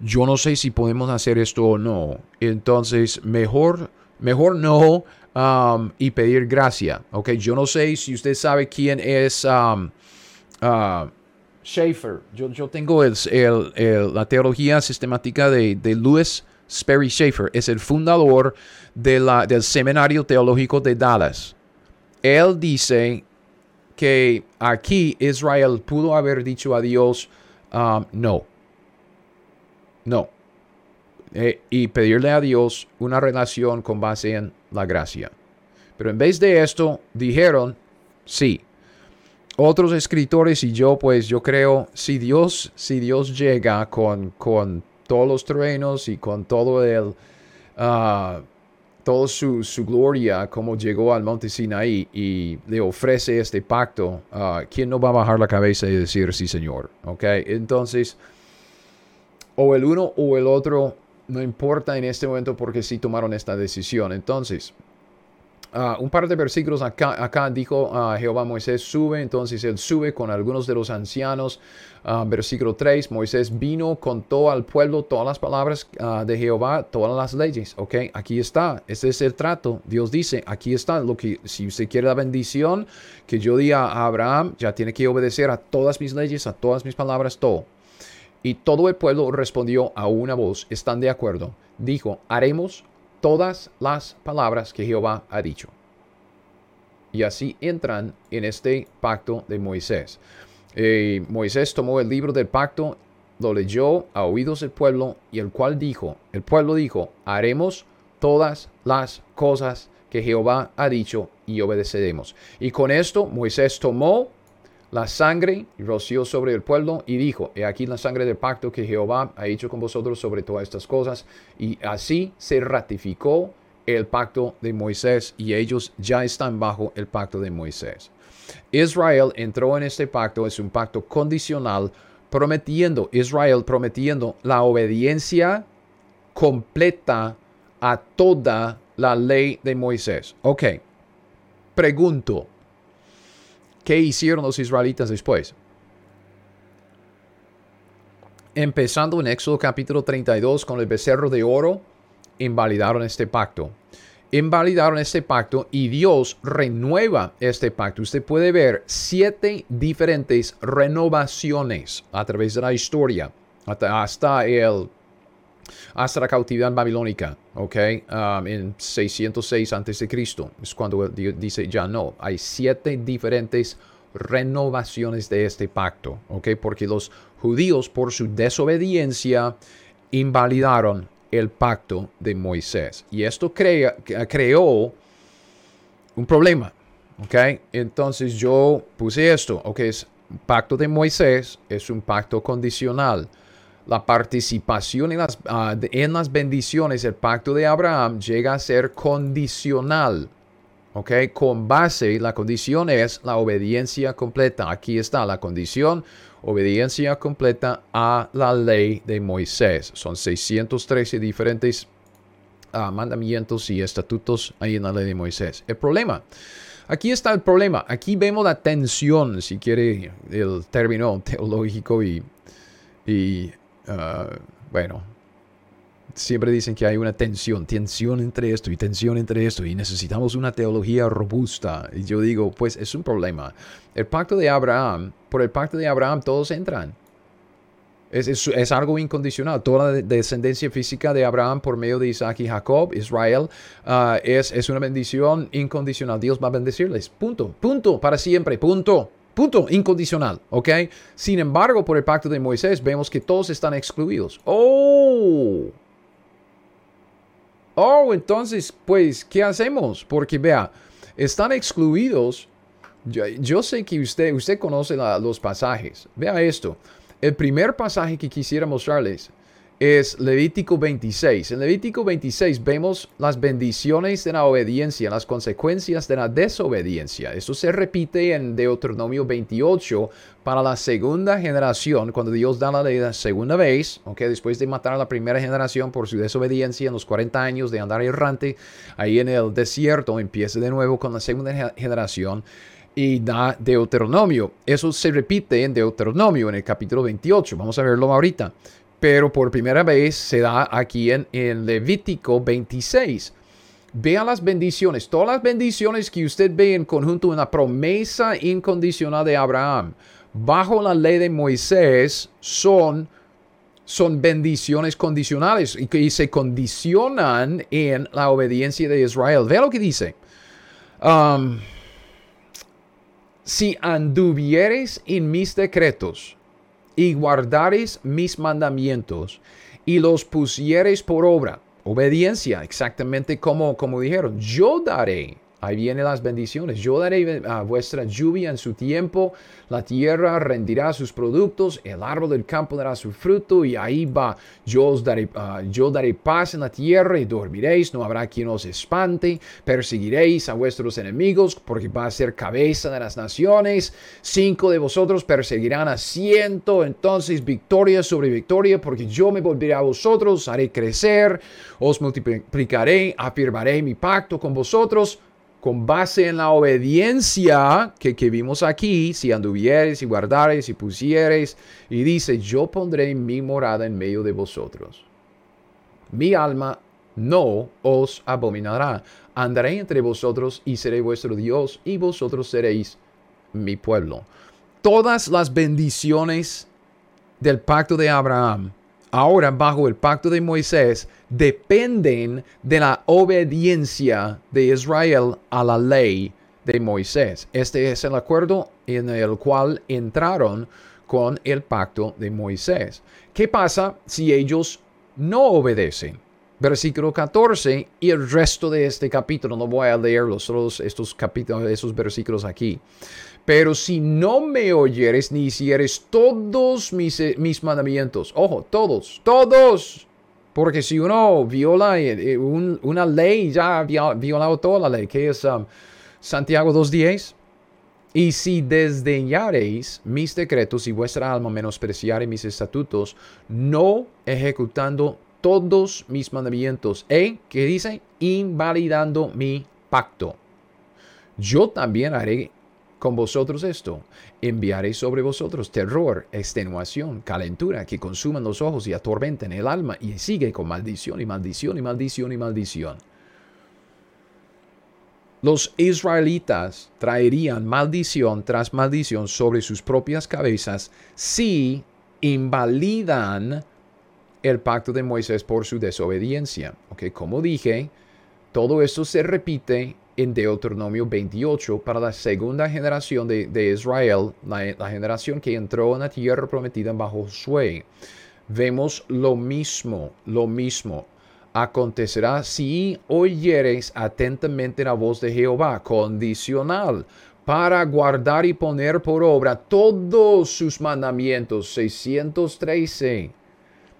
yo no sé si podemos hacer esto o no. Entonces, mejor, mejor no um, y pedir gracia. Ok, yo no sé si usted sabe quién es. Um, uh, Schaeffer. Yo, yo tengo el, la teología sistemática de, de Louis Sperry Schaeffer. Es el fundador de la, del Seminario Teológico de Dallas. Él dice que aquí Israel pudo haber dicho a Dios, um, no, no. Eh, y pedirle a Dios una relación con base en la gracia. Pero en vez de esto, dijeron, sí, otros escritores y yo, pues yo creo, si Dios, si Dios llega con, con todos los terrenos y con todo el, uh, toda su, gloria, como llegó al monte Sinaí y le ofrece este pacto, uh, ¿quién no va a bajar la cabeza y decir sí, Señor? ¿Ok? Entonces, o el uno o el otro, no importa en este momento porque sí tomaron esta decisión. Entonces, Ah, un par de versículos acá, acá dijo uh, Jehová Moisés sube, entonces él sube con algunos de los ancianos. Uh, versículo 3, Moisés vino, contó al pueblo todas las palabras de Jehová, todas las leyes. Ok, aquí está, este es el trato. Dios dice, aquí está lo que, si usted quiere la bendición que yo di a Abraham, ya tiene que obedecer a todas mis leyes, a todas mis palabras, todo. Y todo el pueblo respondió a una voz, están de acuerdo. Dijo, haremos todas las palabras que Jehová ha dicho. Y así entran en este pacto de Moisés. Eh, Moisés tomó el libro del pacto, lo leyó a oídos del pueblo y el cual dijo, el pueblo dijo, haremos todas las cosas que Jehová ha dicho y obedeceremos. Y con esto Moisés tomó la sangre roció sobre el pueblo y dijo, he aquí la sangre del pacto que Jehová ha hecho con vosotros sobre todas estas cosas. Y así se ratificó el pacto de Moisés y ellos ya están bajo el pacto de Moisés. Israel entró en este pacto, es un pacto condicional, prometiendo, Israel prometiendo la obediencia completa a toda la ley de Moisés. Ok, pregunto, ¿Qué hicieron los israelitas después? Empezando en Éxodo capítulo 32 con el becerro de oro, invalidaron este pacto. Invalidaron este pacto y Dios renueva este pacto. Usted puede ver siete diferentes renovaciones a través de la historia, hasta, el hasta la cautividad babilónica, ¿ok? Um, en 606 a.C. Es cuando dice ya no. Hay siete diferentes renovaciones de este pacto, ¿ok? Porque los judíos por su desobediencia invalidaron el pacto de Moisés. Y esto creó un problema, ¿ok? Entonces yo puse esto, ¿ok? Es pacto de Moisés es un pacto condicional la participación en las, ah, en las bendiciones del pacto de Abraham llega a ser condicional. ¿Ok? Con base, la condición es la obediencia completa. Aquí está la condición, obediencia completa a la ley de Moisés. Son 613 diferentes ah, mandamientos y estatutos ahí en la ley de Moisés. El problema, aquí está el problema. Aquí vemos la tensión, si quiere el término teológico y, y Ah, bueno, siempre dicen que hay una tensión, tensión entre esto y tensión entre esto y necesitamos una teología robusta. Y yo digo, pues es un problema. El pacto de Abraham, por el pacto de Abraham todos entran. Es, es, algo incondicional. Toda la descendencia física de Abraham por medio de Isaac y Jacob, Israel, ah, es, es una bendición incondicional. Dios va a bendecirles. Punto. Punto. Para siempre. Punto. Punto, incondicional, ¿ok? Sin embargo, por el pacto de Moisés vemos que todos están excluidos. Oh, oh, entonces, pues, ¿qué hacemos? Porque vea, están excluidos. Yo, sé que usted, usted conoce los pasajes. Vea esto. El primer pasaje que quisiera mostrarles es Levítico 26. En Levítico 26 vemos las bendiciones de la obediencia, las consecuencias de la desobediencia. Eso se repite en Deuteronomio 28 para la segunda generación, cuando Dios da la ley la segunda vez, okay, después de matar a la primera generación por su desobediencia en los 40 años de andar errante ahí en el desierto, empieza de nuevo con la segunda generación y da Deuteronomio. Eso se repite en Deuteronomio en el capítulo 28. Vamos a verlo ahorita pero por primera vez se da aquí en, Levítico 26. Vea las bendiciones, todas las bendiciones que usted ve en conjunto en la promesa incondicional de Abraham, bajo la ley de Moisés, son, son bendiciones condicionales y se condicionan en la obediencia de Israel. Vea lo que dice. Um, si anduvieres en mis decretos, y guardares mis mandamientos y los pusieres por obra. Obediencia, exactamente como, como dijeron, yo daré Ahí vienen las bendiciones. Yo daré a vuestra lluvia en su tiempo, la tierra rendirá sus productos, el árbol del campo dará su fruto. Y ahí va. Yo os daré, ah, yo daré paz en la tierra y dormiréis, no habrá quien os espante, perseguiréis a vuestros enemigos porque va a ser cabeza de las naciones. Cinco de vosotros perseguirán a ciento, entonces victoria sobre victoria porque yo me volveré a vosotros, haré crecer, os multiplicaré, afirmaré mi pacto con vosotros con base en la obediencia que, que vimos aquí, si anduvieres y guardares y pusieres, y dice, yo pondré mi morada en medio de vosotros. Mi alma no os abominará. Andaré entre vosotros y seré vuestro Dios, y vosotros seréis mi pueblo. Todas las bendiciones del pacto de Abraham ahora bajo el pacto de Moisés dependen de la obediencia de Israel a la ley de Moisés. Este es el acuerdo en el cual entraron con el pacto de Moisés. ¿Qué pasa si ellos no obedecen? Versículo 14 y el resto de este capítulo, no voy a leerlos, solo estos capítulos, esos versículos aquí. Pero si no me oyeres ni hicieres todos mis, eh, mis mandamientos, ojo, todos, todos, porque si uno viola eh, eh, una ley, ya ha violado toda la ley, que es um, Santiago 2.10. Y si desdeñareis mis decretos y vuestra alma menospreciare mis estatutos, no ejecutando todos mis mandamientos, e, que dice, invalidando mi pacto. Yo también haré con vosotros esto, enviaré sobre vosotros terror, extenuación, calentura que consuman los ojos y atormenten el alma y sigue con maldición y maldición y maldición y maldición. Los israelitas traerían maldición tras maldición sobre sus propias cabezas si invalidan el pacto de Moisés por su desobediencia. Okay, como dije, todo esto se repite en Deuteronomio 28 para la segunda generación de, Israel, la, generación que entró en la tierra prometida bajo Josué. Vemos lo mismo, lo mismo. Acontecerá si oyeres atentamente la voz de Jehová, condicional, para guardar y poner por obra todos sus mandamientos. 613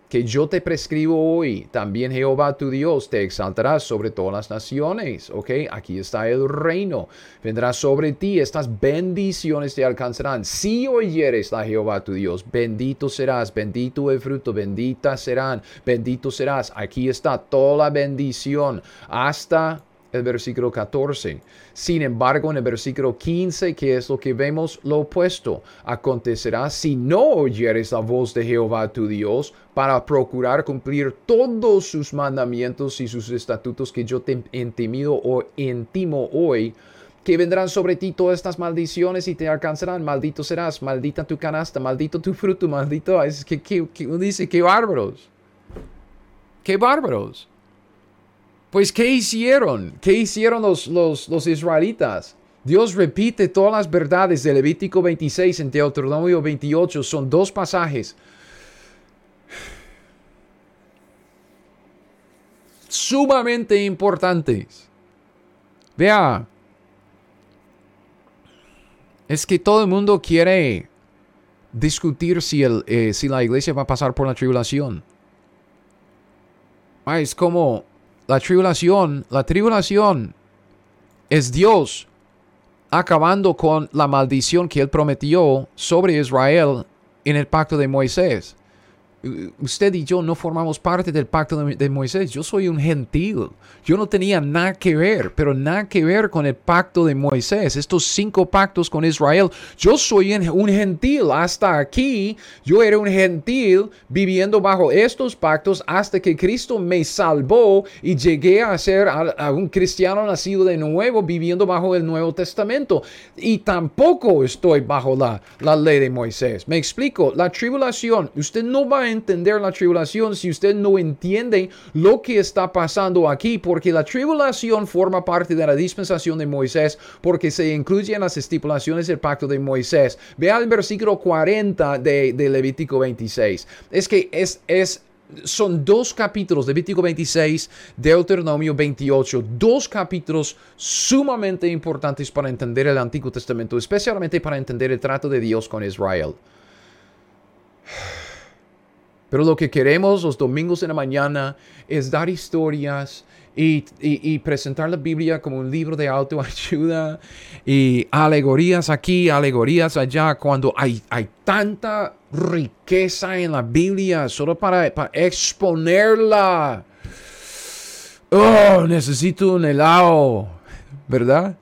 que yo te prescribo hoy, también Jehová tu Dios te exaltará sobre todas las naciones. Ok, aquí está el reino. Vendrá sobre ti, estas bendiciones te alcanzarán. Si oyeres a Jehová tu Dios, bendito serás, bendito el fruto, bendita serán, bendito serás. Aquí está toda la bendición hasta versículo 14. Sin embargo, en el versículo 15, que es lo que vemos, lo opuesto. Acontecerá si no oyeres la voz de Jehová tu Dios para procurar cumplir todos sus mandamientos y sus estatutos que yo te intimido o intimo hoy, que vendrán sobre ti todas estas maldiciones y te alcanzarán. Maldito serás, maldita tu canasta, maldito tu fruto, maldito. Es que, que, que dice, qué bárbaros. Qué bárbaros. Pues, ¿qué hicieron? ¿Qué hicieron los, los, israelitas? Dios repite todas las verdades de Levítico 26 en Deuteronomio 28. Son dos pasajes sumamente importantes. Vea, es que todo el mundo quiere discutir si, el, eh, si la iglesia va a pasar por la tribulación. Ah, es como la tribulación, la tribulación es Dios acabando con la maldición que él prometió sobre Israel en el pacto de Moisés usted y yo no formamos parte del pacto de, Moisés. Yo soy un gentil. Yo no tenía nada que ver, pero nada que ver con el pacto de Moisés. Estos cinco pactos con Israel. Yo soy un gentil. Hasta aquí, yo era un gentil viviendo bajo estos pactos hasta que Cristo me salvó y llegué a ser un cristiano nacido de nuevo viviendo bajo el Nuevo Testamento. Y tampoco estoy bajo la, la ley de Moisés. Me explico. La tribulación, usted no va a entender la tribulación si usted no entiende lo que está pasando aquí, porque la tribulación forma parte de la dispensación de Moisés, porque se incluyen las estipulaciones del pacto de Moisés. Vea el versículo 40 de, de Levítico 26. Es que es, es son dos capítulos, Levítico 26, Deuteronomio 28, dos capítulos sumamente importantes para entender el Antiguo Testamento, especialmente para entender el trato de Dios con Israel. Pero lo que queremos los domingos en la mañana es dar historias y, presentar la Biblia como un libro de autoayuda y alegorías aquí, alegorías allá, cuando hay, hay tanta riqueza en la Biblia solo para, para exponerla. Oh, necesito un helado, ¿verdad?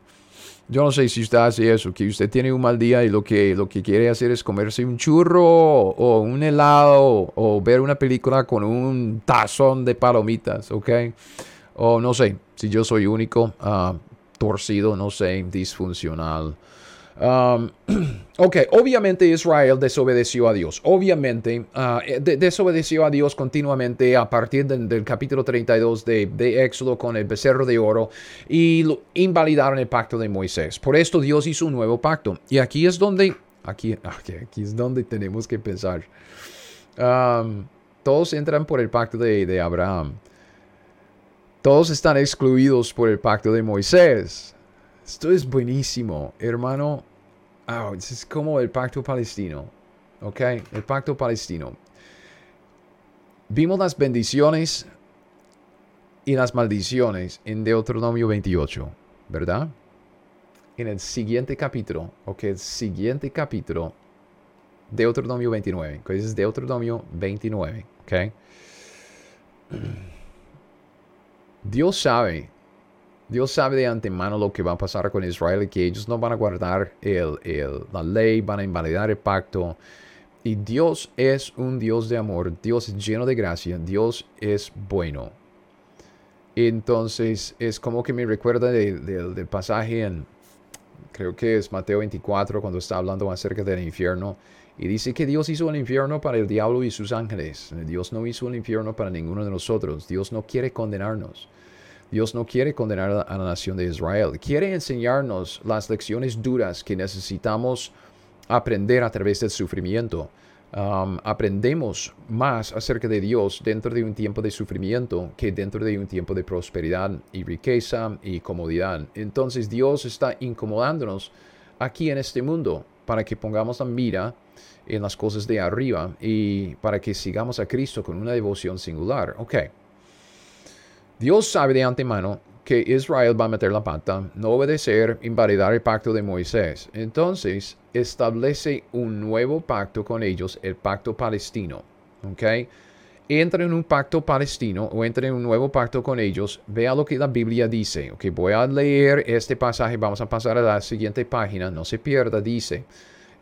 Yo no sé si usted hace eso, que usted tiene un mal día y lo que, lo que quiere hacer es comerse un churro o, un helado o, ver una película con un tazón de palomitas, ¿ok? O no sé, si yo soy único, ah, torcido, no sé, disfuncional. Um, ok, obviamente Israel desobedeció a Dios. Obviamente uh, desobedeció a Dios continuamente a partir del, capítulo 32 de, de, Éxodo con el becerro de oro y invalidaron el pacto de Moisés. Por esto Dios hizo un nuevo pacto. Y aquí es donde, aquí, aquí es donde tenemos que pensar. Um, todos entran por el pacto de, de Abraham. Todos están excluidos por el pacto de Moisés. Esto es buenísimo, hermano. Ah, es como el pacto palestino. ¿Ok? El pacto palestino. Vimos las bendiciones y las maldiciones en Deuteronomio 28, ¿verdad? En el siguiente capítulo, ok, el siguiente capítulo, Deuteronomio 29, que es Deuteronomio 29, ok. Dios sabe Dios sabe de antemano lo que va a pasar con Israel y que ellos no van a guardar la ley, van a invalidar el pacto. Y Dios es un Dios de amor, Dios es lleno de gracia, Dios es bueno. Entonces es como que me recuerda del pasaje en, creo que es Mateo 24, cuando está hablando acerca del infierno. Y dice que Dios hizo el infierno para el diablo y sus ángeles. Dios no hizo el infierno para ninguno de nosotros. Dios no quiere condenarnos. Dios no quiere condenar a la nación de Israel, quiere enseñarnos las lecciones duras que necesitamos aprender a través del sufrimiento. Aprendemos más acerca de Dios dentro de un tiempo de sufrimiento que dentro de un tiempo de prosperidad y riqueza y comodidad. Entonces Dios está incomodándonos aquí en este mundo para que pongamos la mira en las cosas de arriba y para que sigamos a Cristo con una devoción singular. Ok. Dios sabe de antemano que Israel va a meter la pata, no obedecer, invalidar el pacto de Moisés. Entonces establece un nuevo pacto con ellos, el pacto palestino. ¿Ok? Entra en un pacto palestino o entra en un nuevo pacto con ellos. Vea lo que la Biblia dice. Ok, voy a leer este pasaje. Vamos a pasar a la siguiente página. No se pierda. Dice.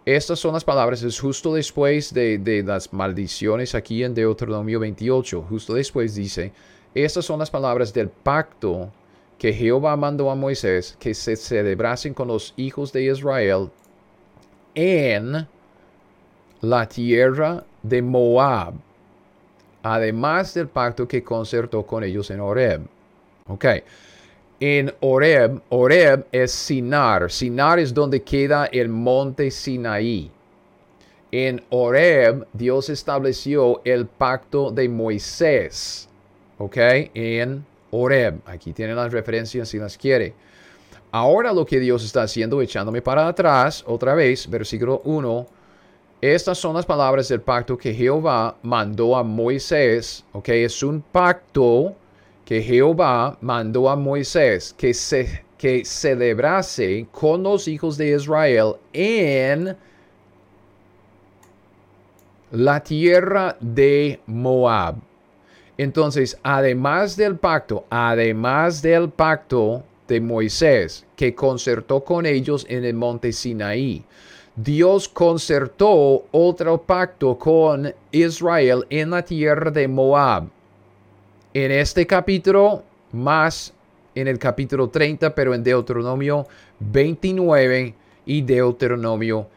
Estas son las palabras, es justo después de, de las maldiciones aquí en Deuteronomio 28. Justo después dice, estas son las palabras del pacto que Jehová mandó a Moisés que se celebrasen con los hijos de Israel en la tierra de Moab, además del pacto que concertó con ellos en Horeb. Ok. en Oreb. Oreb es Sinar. Sinar es donde queda el monte Sinaí. En Oreb, Dios estableció el pacto de Moisés. ¿Ok? En Oreb. Aquí tienen las referencias si las quiere. Ahora lo que Dios está haciendo, echándome para atrás, otra vez, versículo 1. Estas son las palabras del pacto que Jehová mandó a Moisés. Ok, es un pacto que Jehová mandó a Moisés que, se, que celebrase con los hijos de Israel en la tierra de Moab. Entonces, además del pacto, además del pacto de Moisés que concertó con ellos en el monte Sinaí, Dios concertó otro pacto con Israel en la tierra de Moab. En este capítulo, más en el capítulo 30, pero en Deuteronomio 29 y Deuteronomio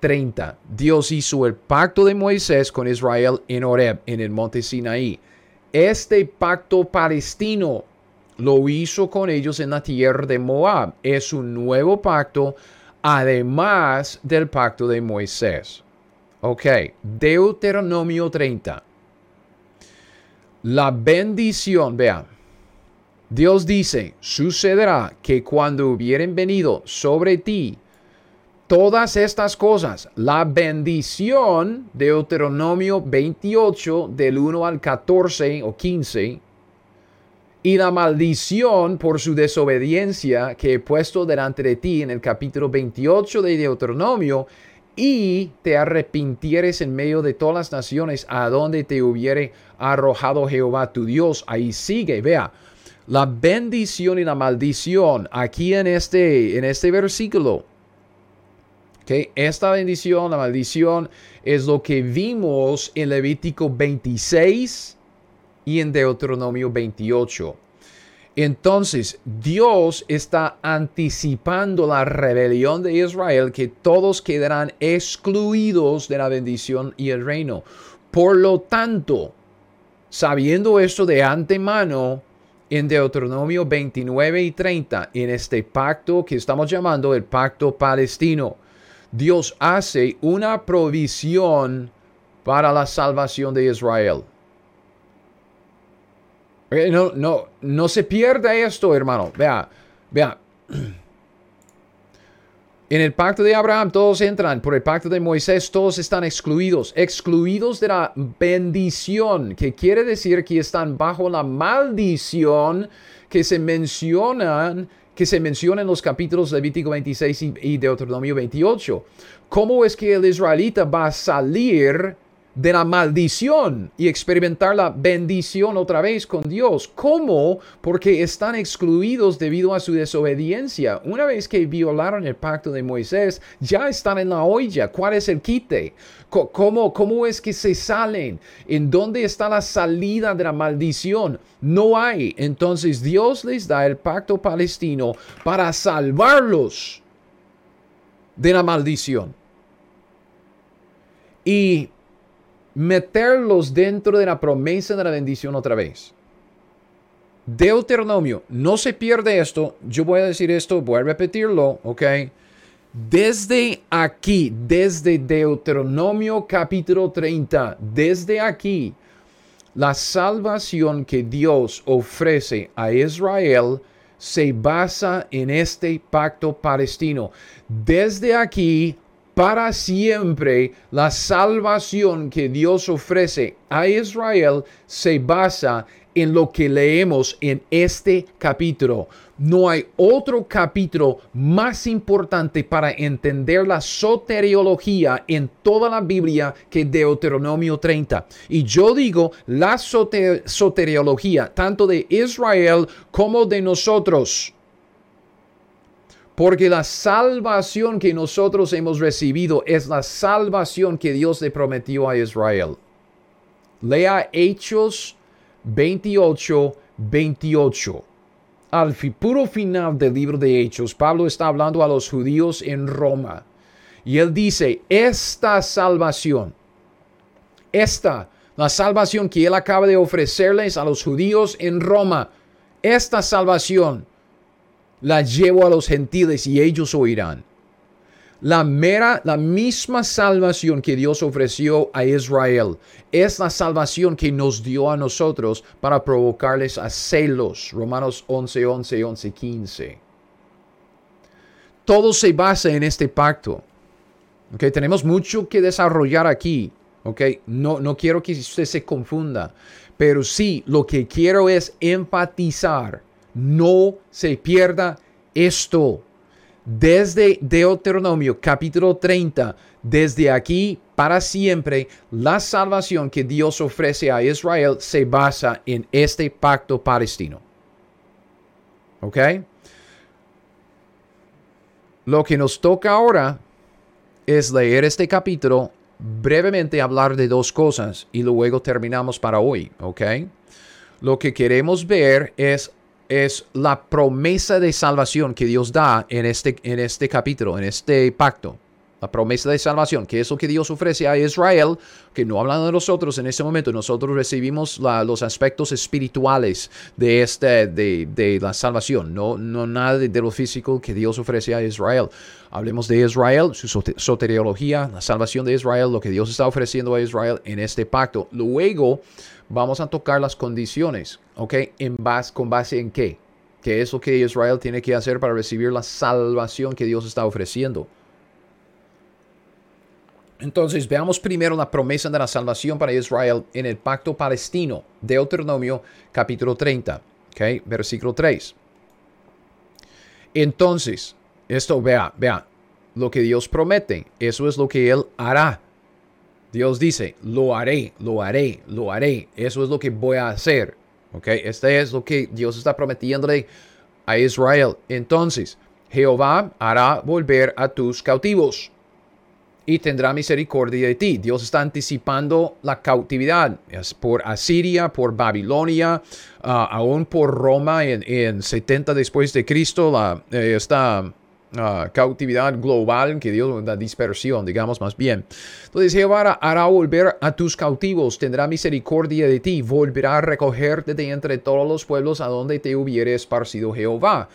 30. Dios hizo el pacto de Moisés con Israel en Oreb, en el monte Sinaí. Este pacto palestino lo hizo con ellos en la tierra de Moab. Es un nuevo pacto, además del pacto de Moisés. Ok, Deuteronomio 30. La bendición, vean. Dios dice, sucederá que cuando hubieren venido sobre ti todas estas cosas, la bendición, Deuteronomio 28, del 1 al 14 o 15, y la maldición por su desobediencia que he puesto delante de ti en el capítulo 28 de Deuteronomio, y te arrepintieres en medio de todas las naciones a donde te hubiere arrojado Jehová tu Dios. Ahí sigue, vea, la bendición y la maldición aquí en este, en este versículo. Esta bendición, la maldición, es lo que vimos en Levítico 26 y en Deuteronomio 28. Entonces, Dios está anticipando la rebelión de Israel, que todos quedarán excluidos de la bendición y el reino. Por lo tanto, sabiendo esto de antemano, en Deuteronomio 29 y 30, en este pacto que estamos llamando el pacto palestino, Dios hace una provisión para la salvación de Israel. Eh, no, no, no se pierda esto, hermano. Vea, vea. En el pacto de Abraham todos entran, por el pacto de Moisés todos están excluidos, excluidos de la bendición, que quiere decir que están bajo la maldición que se mencionan, que se menciona en los capítulos Levítico 26 y, y Deuteronomio 28. ¿Cómo es que el israelita va a salir de la maldición y experimentar la bendición otra vez con Dios. ¿Cómo? Porque están excluidos debido a su desobediencia. Una vez que violaron el pacto de Moisés, ya están en la olla. ¿Cuál es el quite? ¿Cómo, cómo es que se salen? ¿En dónde está la salida de la maldición? No hay. Entonces Dios les da el pacto palestino para salvarlos de la maldición. Y meterlos dentro de la promesa de la bendición otra vez. Deuteronomio, no se pierde esto, yo voy a decir esto, voy a repetirlo, ¿ok? Desde aquí, desde Deuteronomio capítulo 30, desde aquí, la salvación que Dios ofrece a Israel se basa en este pacto palestino. Desde aquí para siempre la salvación que Dios ofrece a Israel se basa en lo que leemos en este capítulo. No hay otro capítulo más importante para entender la soteriología en toda la Biblia que Deuteronomio 30. Y yo digo la soteriología tanto de Israel como de nosotros. Porque la salvación que nosotros hemos recibido es la salvación que Dios le prometió a Israel. Lea Hechos 28, 28. Al puro final del libro de Hechos, Pablo está hablando a los judíos en Roma. Y él dice, esta salvación, esta, la salvación que él acaba de ofrecerles a los judíos en Roma, esta salvación La llevo a los gentiles y ellos oirán. La mera, la misma salvación que Dios ofreció a Israel es la salvación que nos dio a nosotros para provocarles a celos. Romanos 11, 11, 11, 15. Todo se basa en este pacto. Okay, tenemos mucho que desarrollar aquí. Okay, no, no quiero que usted se confunda, pero sí lo que quiero es enfatizar. No se pierda esto desde Deuteronomio capítulo 30, desde aquí para siempre, la salvación que Dios ofrece a Israel se basa en este pacto palestino. ¿Ok? Lo que nos toca ahora es leer este capítulo, brevemente hablar de dos cosas y luego terminamos para hoy. ¿Ok? Lo que queremos ver es es la promesa de salvación que Dios da en este, en este capítulo, en este pacto. La promesa de salvación, que es lo que Dios ofrece a Israel, que no hablando de nosotros en este momento, nosotros recibimos los aspectos espirituales de, este, de, la salvación, no, no nada de, de, lo físico que Dios ofrece a Israel. Hablemos de Israel, su soteriología, la salvación de Israel, lo que Dios está ofreciendo a Israel en este pacto. Luego, vamos a tocar las condiciones, ¿ok? En base, ¿Con base en qué? ¿Qué es lo que Israel tiene que hacer para recibir la salvación que Dios está ofreciendo? Entonces, veamos primero la promesa de la salvación para Israel en el pacto palestino, Deuteronomio capítulo 30, ¿ok? Versículo 3. Entonces, esto, vea, vea, lo que Dios promete, eso es lo que Él hará. Dios dice, lo haré, lo haré, lo haré. Eso es lo que voy a hacer. ¿Ok? Este es lo que Dios está prometiéndole a Israel. Entonces, Jehová hará volver a tus cautivos y tendrá misericordia de ti. Dios está anticipando la cautividad es por Asiria, por Babilonia, ah, aún por Roma en, 70 después de Cristo. La, eh, esta Ah, cautividad global que Dios, la dispersión, digamos más bien. Entonces Jehová hará volver a tus cautivos, tendrá misericordia de ti, volverá a recogerte de entre todos los pueblos a donde te hubiere esparcido Jehová.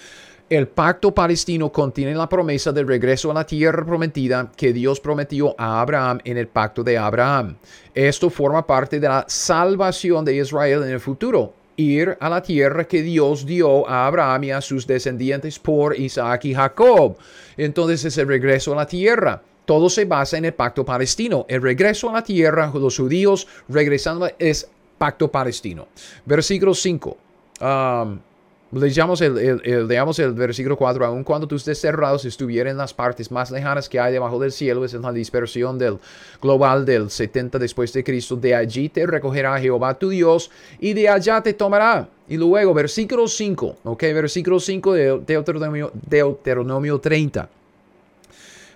El pacto palestino contiene la promesa del regreso a la tierra prometida que Dios prometió a Abraham en el pacto de Abraham. Esto forma parte de la salvación de Israel en el futuro ir a la tierra que Dios dio a Abraham y a sus descendientes por Isaac y Jacob. Entonces es el regreso a la tierra. Todo se basa en el pacto palestino. El regreso a la tierra, los judíos regresando es pacto palestino. Versículo 5. Leamos el, el, el versículo 4. Aun cuando tus desterrados estuvieran en las partes más lejanas que hay debajo del cielo, es la dispersión del global del 70 después de Cristo. De allí te recogerá Jehová tu Dios y de allá te tomará. Y luego, versículo 5. Ok, versículo 5 de Deuteronomio, Deuteronomio 30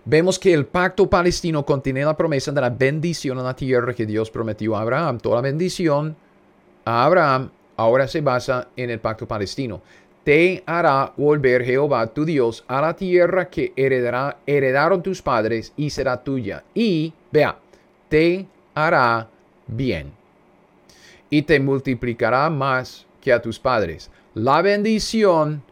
vemos que el pacto palestino contiene la promesa de la bendición en la tierra que Dios prometió a Abraham. Toda la bendición a Abraham ahora se basa en el pacto palestino. Te hará volver Jehová tu Dios a la tierra que heredará, heredaron tus padres y será tuya. Y, vea, te hará bien. Y te multiplicará más que a tus padres. La bendición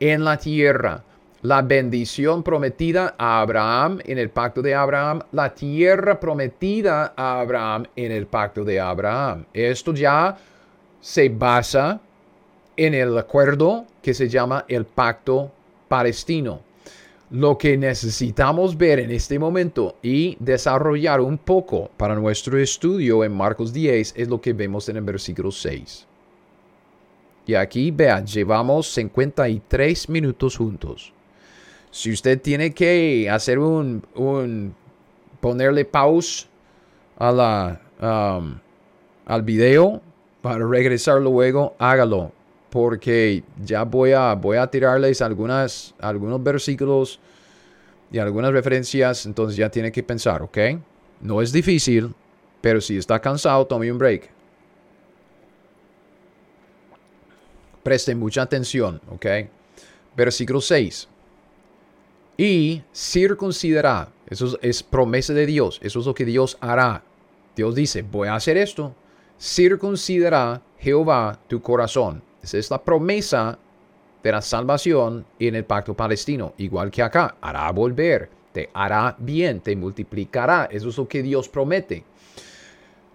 en la tierra. La bendición prometida a Abraham en el pacto de Abraham. La tierra prometida a Abraham en el pacto de Abraham. Esto ya se basa en el acuerdo que se llama el pacto palestino. Lo que necesitamos ver en este momento y desarrollar un poco para nuestro estudio en Marcos 10 es lo que vemos en el versículo 6. Y aquí, vean, llevamos 53 minutos juntos. Si usted tiene que hacer un, un ponerle pause a la, um, al video, para regresar luego, hágalo. Porque ya voy a, voy a tirarles algunos versículos y algunas referencias. Entonces ya tiene que pensar, ¿ok? No es difícil, pero si está cansado, tome un break. Presten mucha atención, ¿ok? Versículo 6. Y circuncidará. Eso es, es, promesa de Dios. Eso es lo que Dios hará. Dios dice, voy a hacer esto circuncidará Jehová tu corazón. Esa es la promesa de la salvación en el pacto palestino, igual que acá, hará volver, te hará bien, te multiplicará, eso es lo que Dios promete.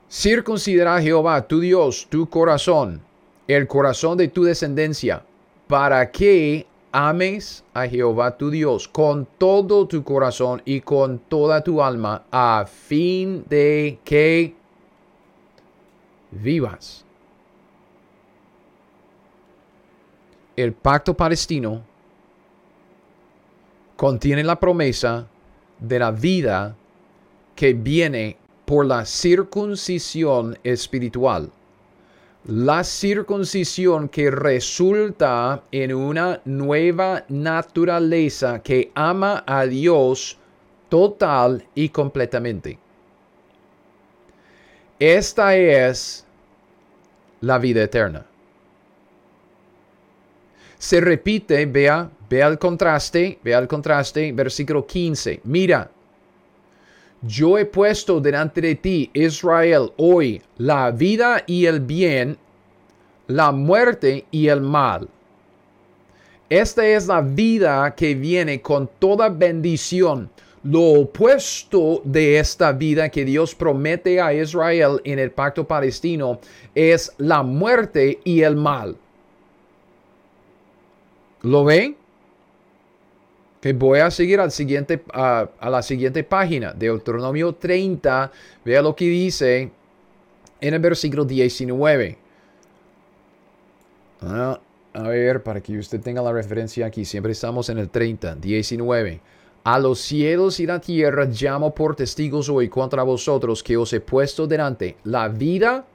Circuncidará Jehová, tu Dios, tu corazón, el corazón de tu descendencia, para que ames a Jehová tu Dios con todo tu corazón y con toda tu alma, a fin de que vivas. El pacto palestino contiene la promesa de la vida que viene por la circuncisión espiritual la circuncisión que resulta en una nueva naturaleza que ama a Dios total y completamente. Esta es la vida eterna. Se repite, vea, vea el contraste, vea el contraste, versículo 15. Mira, yo he puesto delante de ti, Israel, hoy la vida y el bien, la muerte y el mal. Esta es la vida que viene con toda bendición. Lo opuesto de esta vida que Dios promete a Israel en el pacto palestino es la muerte y el mal. ¿Lo ven? que voy a seguir al siguiente, a, la siguiente página, de Deuteronomio 30. Vea lo que dice en el versículo 19. Ah, a ver, para que usted tenga la referencia aquí, siempre estamos en el 30, 19. A los cielos y la tierra llamo por testigos hoy contra vosotros que os he puesto delante la vida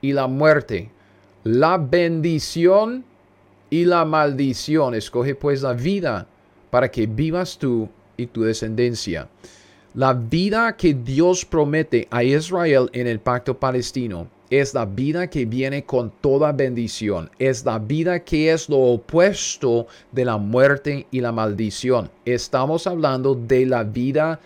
y la muerte, la bendición y la maldición. Escoge pues la vida para que vivas tú y tu descendencia. La vida que Dios promete a Israel en el pacto palestino es la vida que viene con toda bendición. Es la vida que es lo opuesto de la muerte y la maldición. Estamos hablando de la vida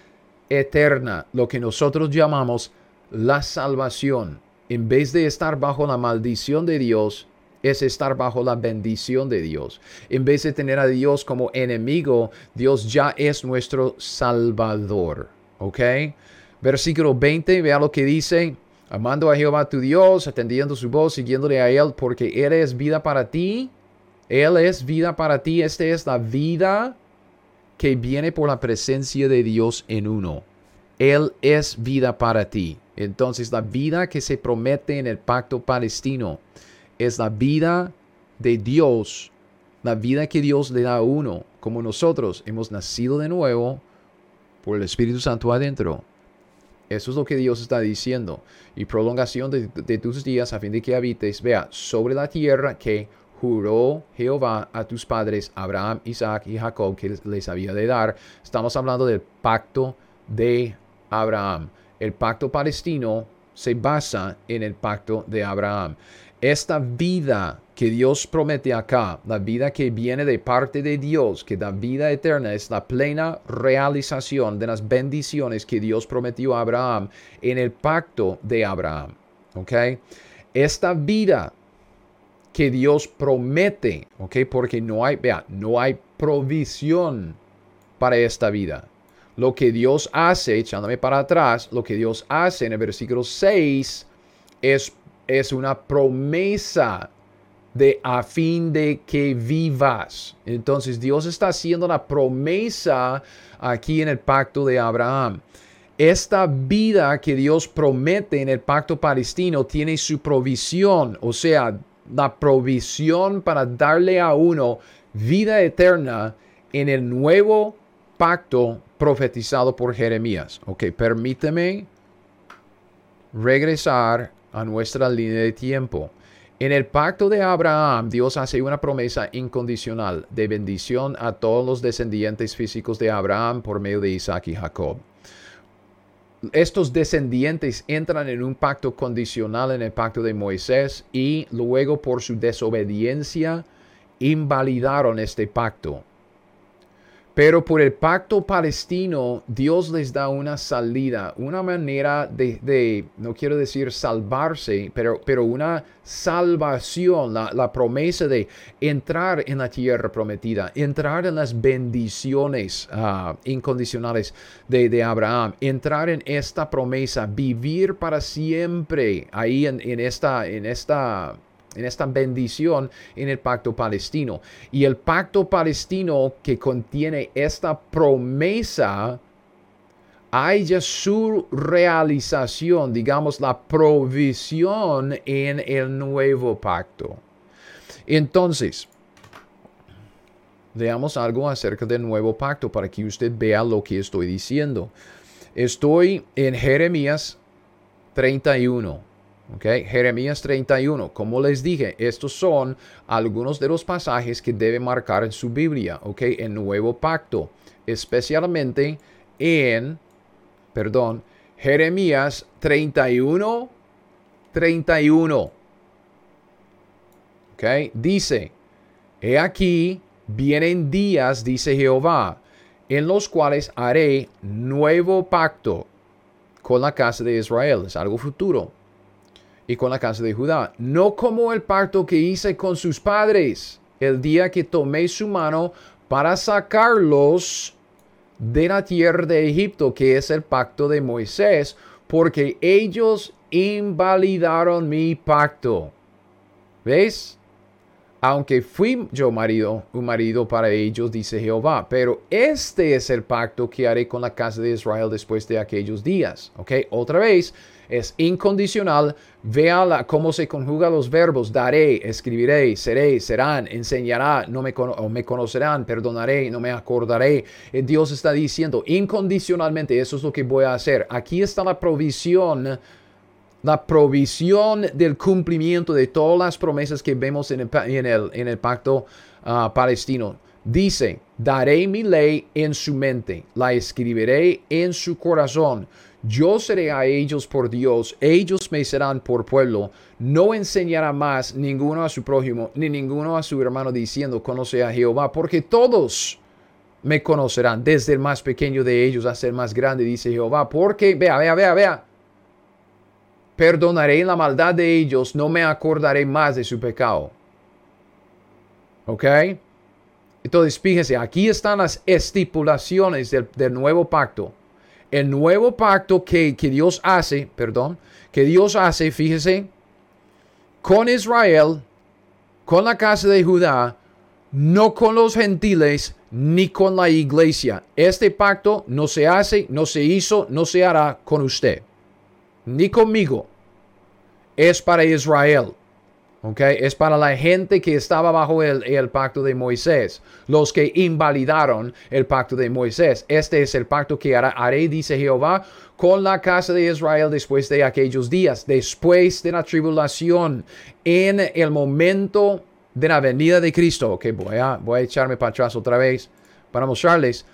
eterna, lo que nosotros llamamos la salvación. En vez de estar bajo la maldición de Dios, es estar bajo la bendición de Dios. En vez de tener a Dios como enemigo, Dios ya es nuestro Salvador. ¿Ok? Versículo 20, vea lo que dice. Amando a Jehová tu Dios, atendiendo su voz, siguiéndole a Él, porque Él es vida para ti. Él es vida para ti. Esta es la vida que viene por la presencia de Dios en uno. Él es vida para ti. Entonces la vida que se promete en el pacto palestino es la vida de Dios, la vida que Dios le da a uno, como nosotros hemos nacido de nuevo por el Espíritu Santo adentro. Eso es lo que Dios está diciendo. Y prolongación de, tus días a fin de que habites, vea, sobre la tierra que juró Jehová a tus padres, Abraham, Isaac y Jacob, que les había de dar. Estamos hablando del pacto de Abraham. El pacto palestino se basa en el pacto de Abraham. Esta vida que Dios promete acá, la vida que viene de parte de Dios, que da vida eterna, es la plena realización de las bendiciones que Dios prometió a Abraham en el pacto de Abraham. ¿Ok? Esta vida que Dios promete, ¿ok? Porque no hay, vea, no hay provisión para esta vida. Lo que Dios hace, echándome para atrás, lo que Dios hace en el versículo 6 es es una promesa de a fin de que vivas. Entonces Dios está haciendo la promesa aquí en el pacto de Abraham. Esta vida que Dios promete en el pacto palestino tiene su provisión, o sea, la provisión para darle a uno vida eterna en el nuevo pacto profetizado por Jeremías. Ok, permíteme regresar a nuestra línea de tiempo. En el pacto de Abraham, Dios hace una promesa incondicional de bendición a todos los descendientes físicos de Abraham por medio de Isaac y Jacob. Estos descendientes entran en un pacto condicional en el pacto de Moisés y luego por su desobediencia invalidaron este pacto. Pero por el pacto palestino, Dios les da una salida, una manera de, no quiero decir salvarse, pero, pero una salvación, la, promesa de entrar en la tierra prometida, entrar en las bendiciones ah, incondicionales de, Abraham, entrar en esta promesa, vivir para siempre ahí en esta, en esta en esta bendición en el pacto palestino. Y el pacto palestino que contiene esta promesa, hay ya su realización, digamos, la provisión en el nuevo pacto. Entonces, veamos algo acerca del nuevo pacto para que usted vea lo que estoy diciendo. Estoy en Jeremías 31. Okay. Jeremías 31, como les dije, estos son algunos de los pasajes que debe marcar en su Biblia, okay, el nuevo pacto, especialmente en, perdón, Jeremías 31, 31. Okay. Dice, he aquí, vienen días, dice Jehová, en los cuales haré nuevo pacto con la casa de Israel. Es algo futuro y con la casa de Judá, no como el pacto que hice con sus padres el día que tomé su mano para sacarlos de la tierra de Egipto, que es el pacto de Moisés, porque ellos invalidaron mi pacto. ¿Ves? Aunque fui yo marido, un marido para ellos, dice Jehová, pero este es el pacto que haré con la casa de Israel después de aquellos días. ¿Ok? Otra vez, es incondicional. Vea cómo se conjugan los verbos. Daré, escribiré, seré, serán, enseñará, no me, me conocerán, perdonaré, no me acordaré. Eh, Dios está diciendo incondicionalmente, eso es lo que voy a hacer. Aquí está la provisión la provisión del cumplimiento de todas las promesas que vemos en el, en el, pacto ah, palestino. Dice, daré mi ley en su mente, la escribiré en su corazón. Yo seré a ellos por Dios, ellos me serán por pueblo. No enseñará más ninguno a su prójimo, ni ninguno a su hermano diciendo, conoce a Jehová, porque todos me conocerán, desde el más pequeño de ellos hasta el más grande, dice Jehová. Porque, vea, vea, vea, vea. Perdonaré la maldad de ellos, no me acordaré más de su pecado. ¿Ok? Entonces, fíjense, aquí están las estipulaciones del, del nuevo pacto el nuevo pacto que, Dios hace, perdón, que Dios hace, fíjese, con Israel, con la casa de Judá, no con los gentiles ni con la iglesia. Este pacto no se hace, no se hizo, no se hará con usted, ni conmigo. Es para Israel. Es para la gente que estaba bajo el, pacto de Moisés, los que invalidaron el pacto de Moisés. Este es el pacto que haré, dice Jehová, con la casa de Israel después de aquellos días, después de la tribulación, en el momento de la venida de Cristo. Ok, voy a, voy a echarme para atrás otra vez para mostrarles.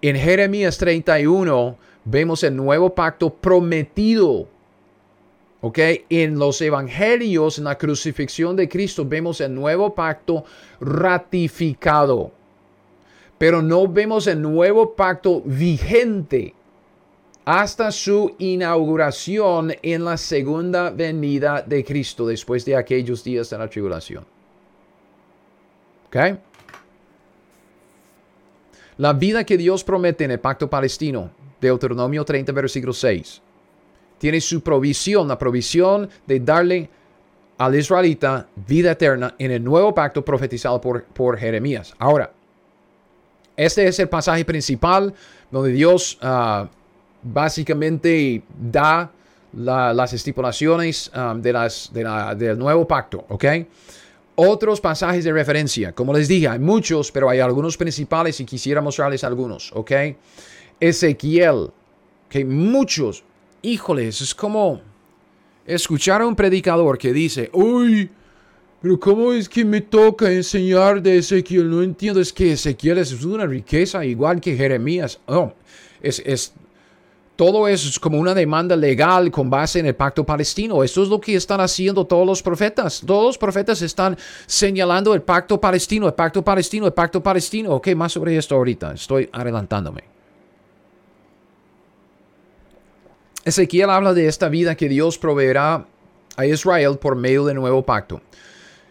En Jeremías 31 vemos el nuevo pacto prometido ¿Ok? En los evangelios, en la crucifixión de Cristo, vemos el nuevo pacto ratificado. Pero no vemos el nuevo pacto vigente hasta su inauguración en la segunda venida de Cristo después de aquellos días de la tribulación. ¿Ok? La vida que Dios promete en el pacto palestino, Deuteronomio 30, versículo 6 tiene su provisión, la provisión de darle al israelita vida eterna en el nuevo pacto profetizado por, por Jeremías. Ahora, este es el pasaje principal donde Dios ah, básicamente da las estipulaciones ah, de las, del nuevo pacto, ¿ok? Otros pasajes de referencia, como les dije, hay muchos, pero hay algunos principales y quisiera mostrarles algunos, ¿ok? Ezequiel, que muchos, híjoles, es como escuchar a un predicador que dice, uy, pero ¿cómo es que me toca enseñar de Ezequiel? No entiendo, es que Ezequiel es una riqueza igual que Jeremías. Oh, es, es todo eso es como una demanda legal con base en el pacto palestino. Esto es lo que están haciendo todos los profetas. Todos los profetas están señalando el pacto palestino, el pacto palestino, el pacto palestino. Ok, más sobre esto ahorita. Estoy adelantándome. Ezequiel habla de esta vida que Dios proveerá a Israel por medio del nuevo pacto.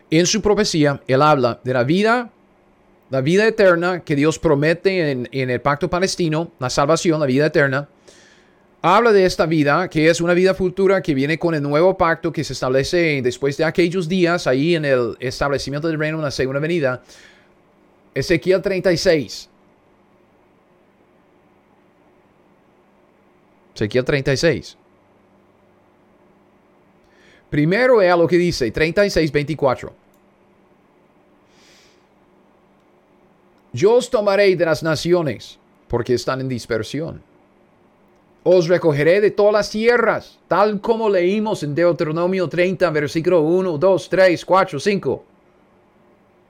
En su profecía, él habla de la vida, la vida eterna que Dios promete en, el pacto palestino, la salvación, la vida eterna habla de esta vida, que es una vida futura que viene con el nuevo pacto que se establece después de aquellos días, ahí en el establecimiento del reino en la segunda venida. Ezequiel 36. Ezequiel 36. Primero vea lo que dice, 36, 24. Yo os tomaré de las naciones, porque están en dispersión os recogeré de todas las tierras, tal como leímos en Deuteronomio 30, versículo 1, 2, 3, 4, 5.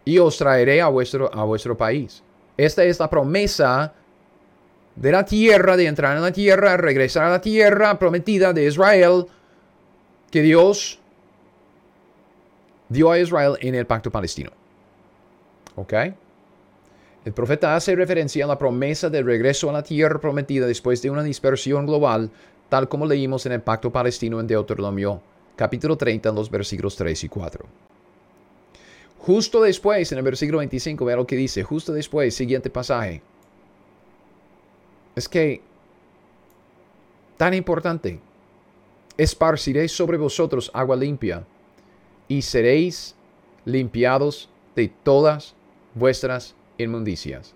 Y os traeré a vuestro, a vuestro país. Esta es la promesa de la tierra, de entrar en la tierra, regresar a la tierra prometida de Israel, que Dios dio a Israel en el pacto palestino. ¿Ok? El profeta hace referencia a la promesa del regreso a la tierra prometida después de una dispersión global, tal como leímos en el pacto palestino en Deuteronomio capítulo 30, en los versículos 3 y 4. Justo después, en el versículo 25, vea lo que dice, justo después, siguiente pasaje. Es que, tan importante, esparciréis sobre vosotros agua limpia y seréis limpiados de todas vuestras inmundicias,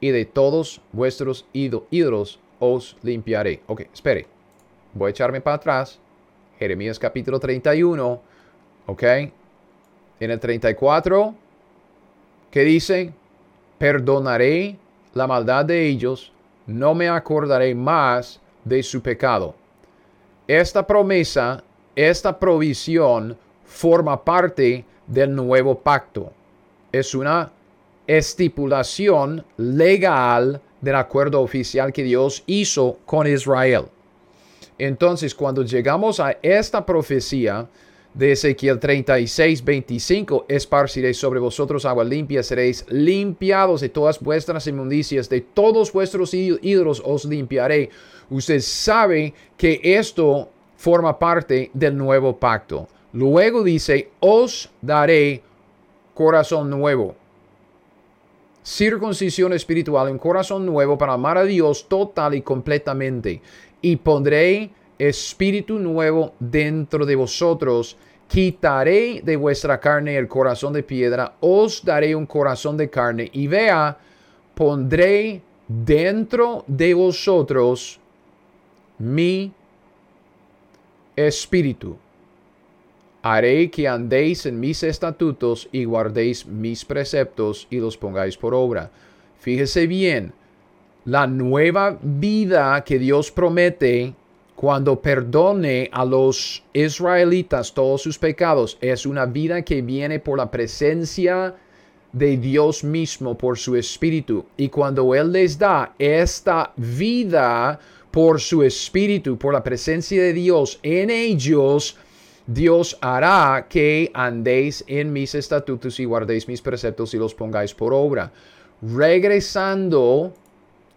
y de todos vuestros ídolos os limpiaré. Ok, espere. Voy a echarme para atrás. Jeremías capítulo 31. Ok. En el 34, que dice, perdonaré la maldad de ellos, no me acordaré más de su pecado. Esta promesa, esta provisión forma parte del nuevo pacto. Es una estipulación legal del acuerdo oficial que Dios hizo con Israel. Entonces, cuando llegamos a esta profecía de Ezequiel 36, 25, esparciréis sobre vosotros agua limpia, seréis limpiados de todas vuestras inmundicias, de todos vuestros ídolos os limpiaré. Usted sabe que esto forma parte del nuevo pacto. Luego dice, os daré corazón nuevo circuncisión espiritual, un corazón nuevo para amar a Dios total y completamente. Y pondré espíritu nuevo dentro de vosotros. Quitaré de vuestra carne el corazón de piedra, os daré un corazón de carne. Y vea, pondré dentro de vosotros mi espíritu haré que andéis en mis estatutos y guardéis mis preceptos y los pongáis por obra. Fíjese bien, la nueva vida que Dios promete cuando perdone a los israelitas todos sus pecados es una vida que viene por la presencia de Dios mismo, por su espíritu. Y cuando Él les da esta vida por su espíritu, por la presencia de Dios en ellos, Dios hará que andéis en mis estatutos y guardéis mis preceptos y los pongáis por obra. Regresando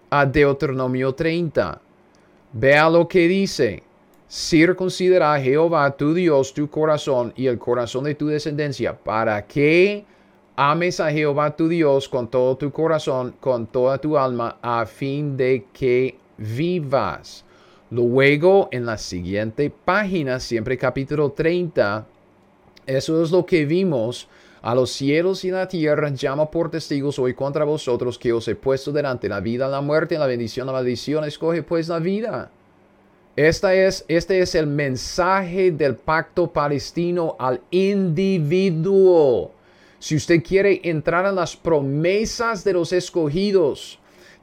a Deuteronomio 30, vea lo que dice. Circuncidará Jehová tu Dios tu corazón y el corazón de tu descendencia para que ames a Jehová tu Dios con todo tu corazón, con toda tu alma, a fin de que vivas. Luego, en la siguiente página, siempre capítulo 30, eso es lo que vimos. A los cielos y la tierra llama por testigos hoy contra vosotros que os he puesto delante la vida, la muerte, la bendición, la maldición. Escoge pues la vida. Esta es, este es el mensaje del pacto palestino al individuo. Si usted quiere entrar en las promesas de los escogidos,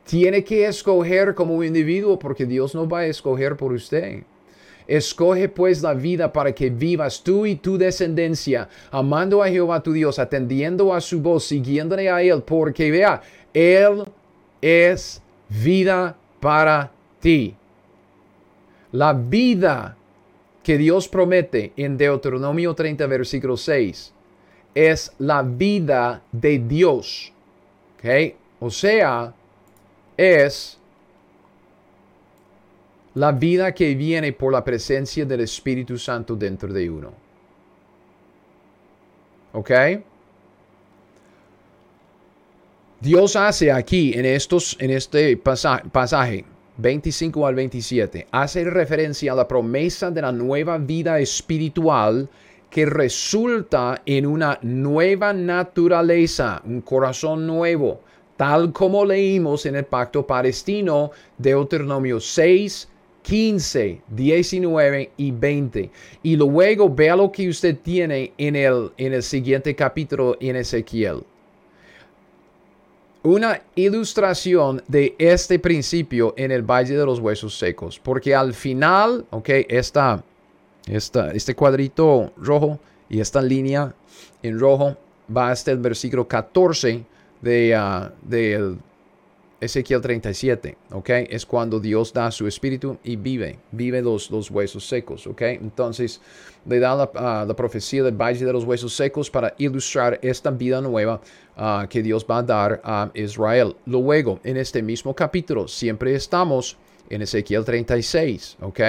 tiene que escoger como individuo porque Dios no va a escoger por usted. Escoge pues la vida para que vivas tú y tu descendencia, amando a Jehová tu Dios, atendiendo a su voz, siguiéndole a Él, porque vea, Él es vida para ti. La vida que Dios promete en Deuteronomio 30, versículo 6, es la vida de Dios. ¿Ok? O sea, es la vida que viene por la presencia del Espíritu Santo dentro de uno. ¿Ok? Dios hace aquí en, estos, en este pasaje 25 al 27, hace referencia a la promesa de la nueva vida espiritual que resulta en una nueva naturaleza, un corazón nuevo, tal como leímos en el pacto palestino, Deuteronomio 6, 15, 19 y 20. Y luego vea lo que usted tiene en el, en el siguiente capítulo en Ezequiel. Una ilustración de este principio en el Valle de los Huesos Secos. Porque al final, ok, esta, esta, este cuadrito rojo y esta línea en rojo va hasta el versículo 14 de, uh, del Ezequiel 37, ¿ok? Es cuando Dios da su espíritu y vive, vive los, los huesos secos, ¿ok? Entonces le da la, ah, la, profecía del valle de los huesos secos para ilustrar esta vida nueva ah, que Dios va a dar a Israel. Luego, en este mismo capítulo, siempre estamos en Ezequiel 36, ¿ok?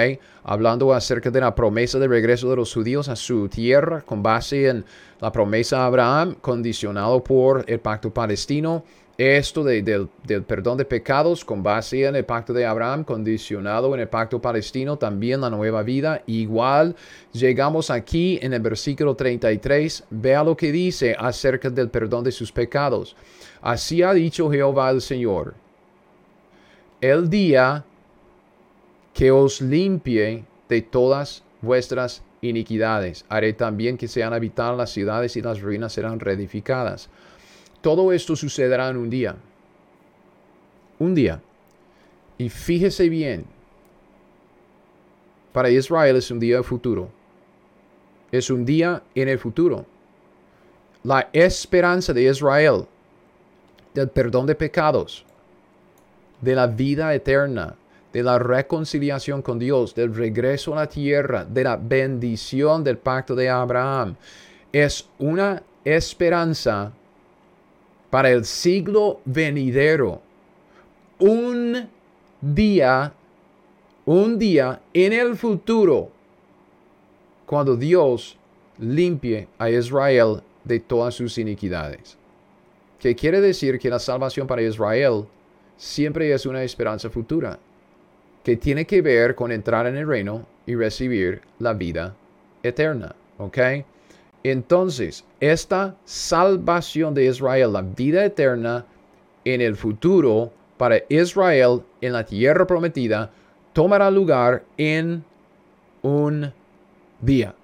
Hablando acerca de la promesa de regreso de los judíos a su tierra con base en la promesa de Abraham, condicionado por el pacto palestino esto del, perdón de pecados con base en el pacto de Abraham, condicionado en el pacto palestino, también la nueva vida. Igual llegamos aquí en el versículo 33, vea lo que dice acerca del perdón de sus pecados. Así ha dicho Jehová el Señor, el día que os limpie de todas vuestras iniquidades, haré también que sean habitadas las ciudades y las ruinas serán reedificadas todo esto sucederá en un día. Un día. Y fíjese bien, para Israel es un día futuro. Es un día en el futuro. La esperanza de Israel del perdón de pecados, de la vida eterna, de la reconciliación con Dios, del regreso a la tierra, de la bendición del pacto de Abraham, es una esperanza para el siglo venidero. Un día, un día en el futuro, cuando Dios limpie a Israel de todas sus iniquidades. Que quiere decir que la salvación para Israel siempre es una esperanza futura, que tiene que ver con entrar en el reino y recibir la vida eterna. ¿Ok? Entonces, esta salvación de Israel, la vida eterna en el futuro para Israel en la tierra prometida, tomará lugar en un día.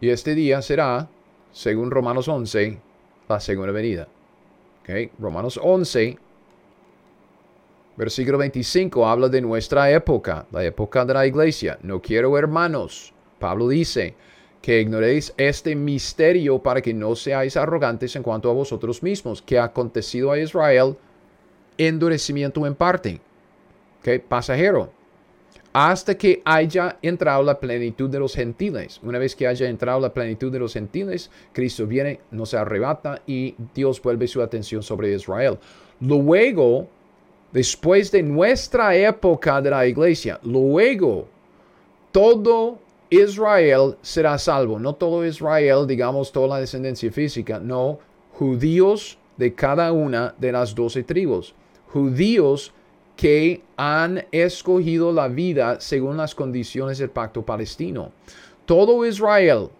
Y este día será, según Romanos 11, la segunda venida. Okay. Romanos 11, versículo 25, habla de nuestra época, la época de la iglesia. No quiero hermanos Pablo dice que ignoréis este misterio para que no seáis arrogantes en cuanto a vosotros mismos, que ha acontecido a Israel endurecimiento en parte, que pasajero, hasta que haya entrado la plenitud de los gentiles. Una vez que haya entrado la plenitud de los gentiles, Cristo viene, nos arrebata y Dios vuelve su atención sobre Israel. Luego, después de nuestra época de la iglesia, luego todo Israel será salvo. No todo Israel, digamos, toda la descendencia física. No, judíos de cada una de las doce tribus. Judíos que han escogido la vida según las condiciones del pacto palestino. Todo Israel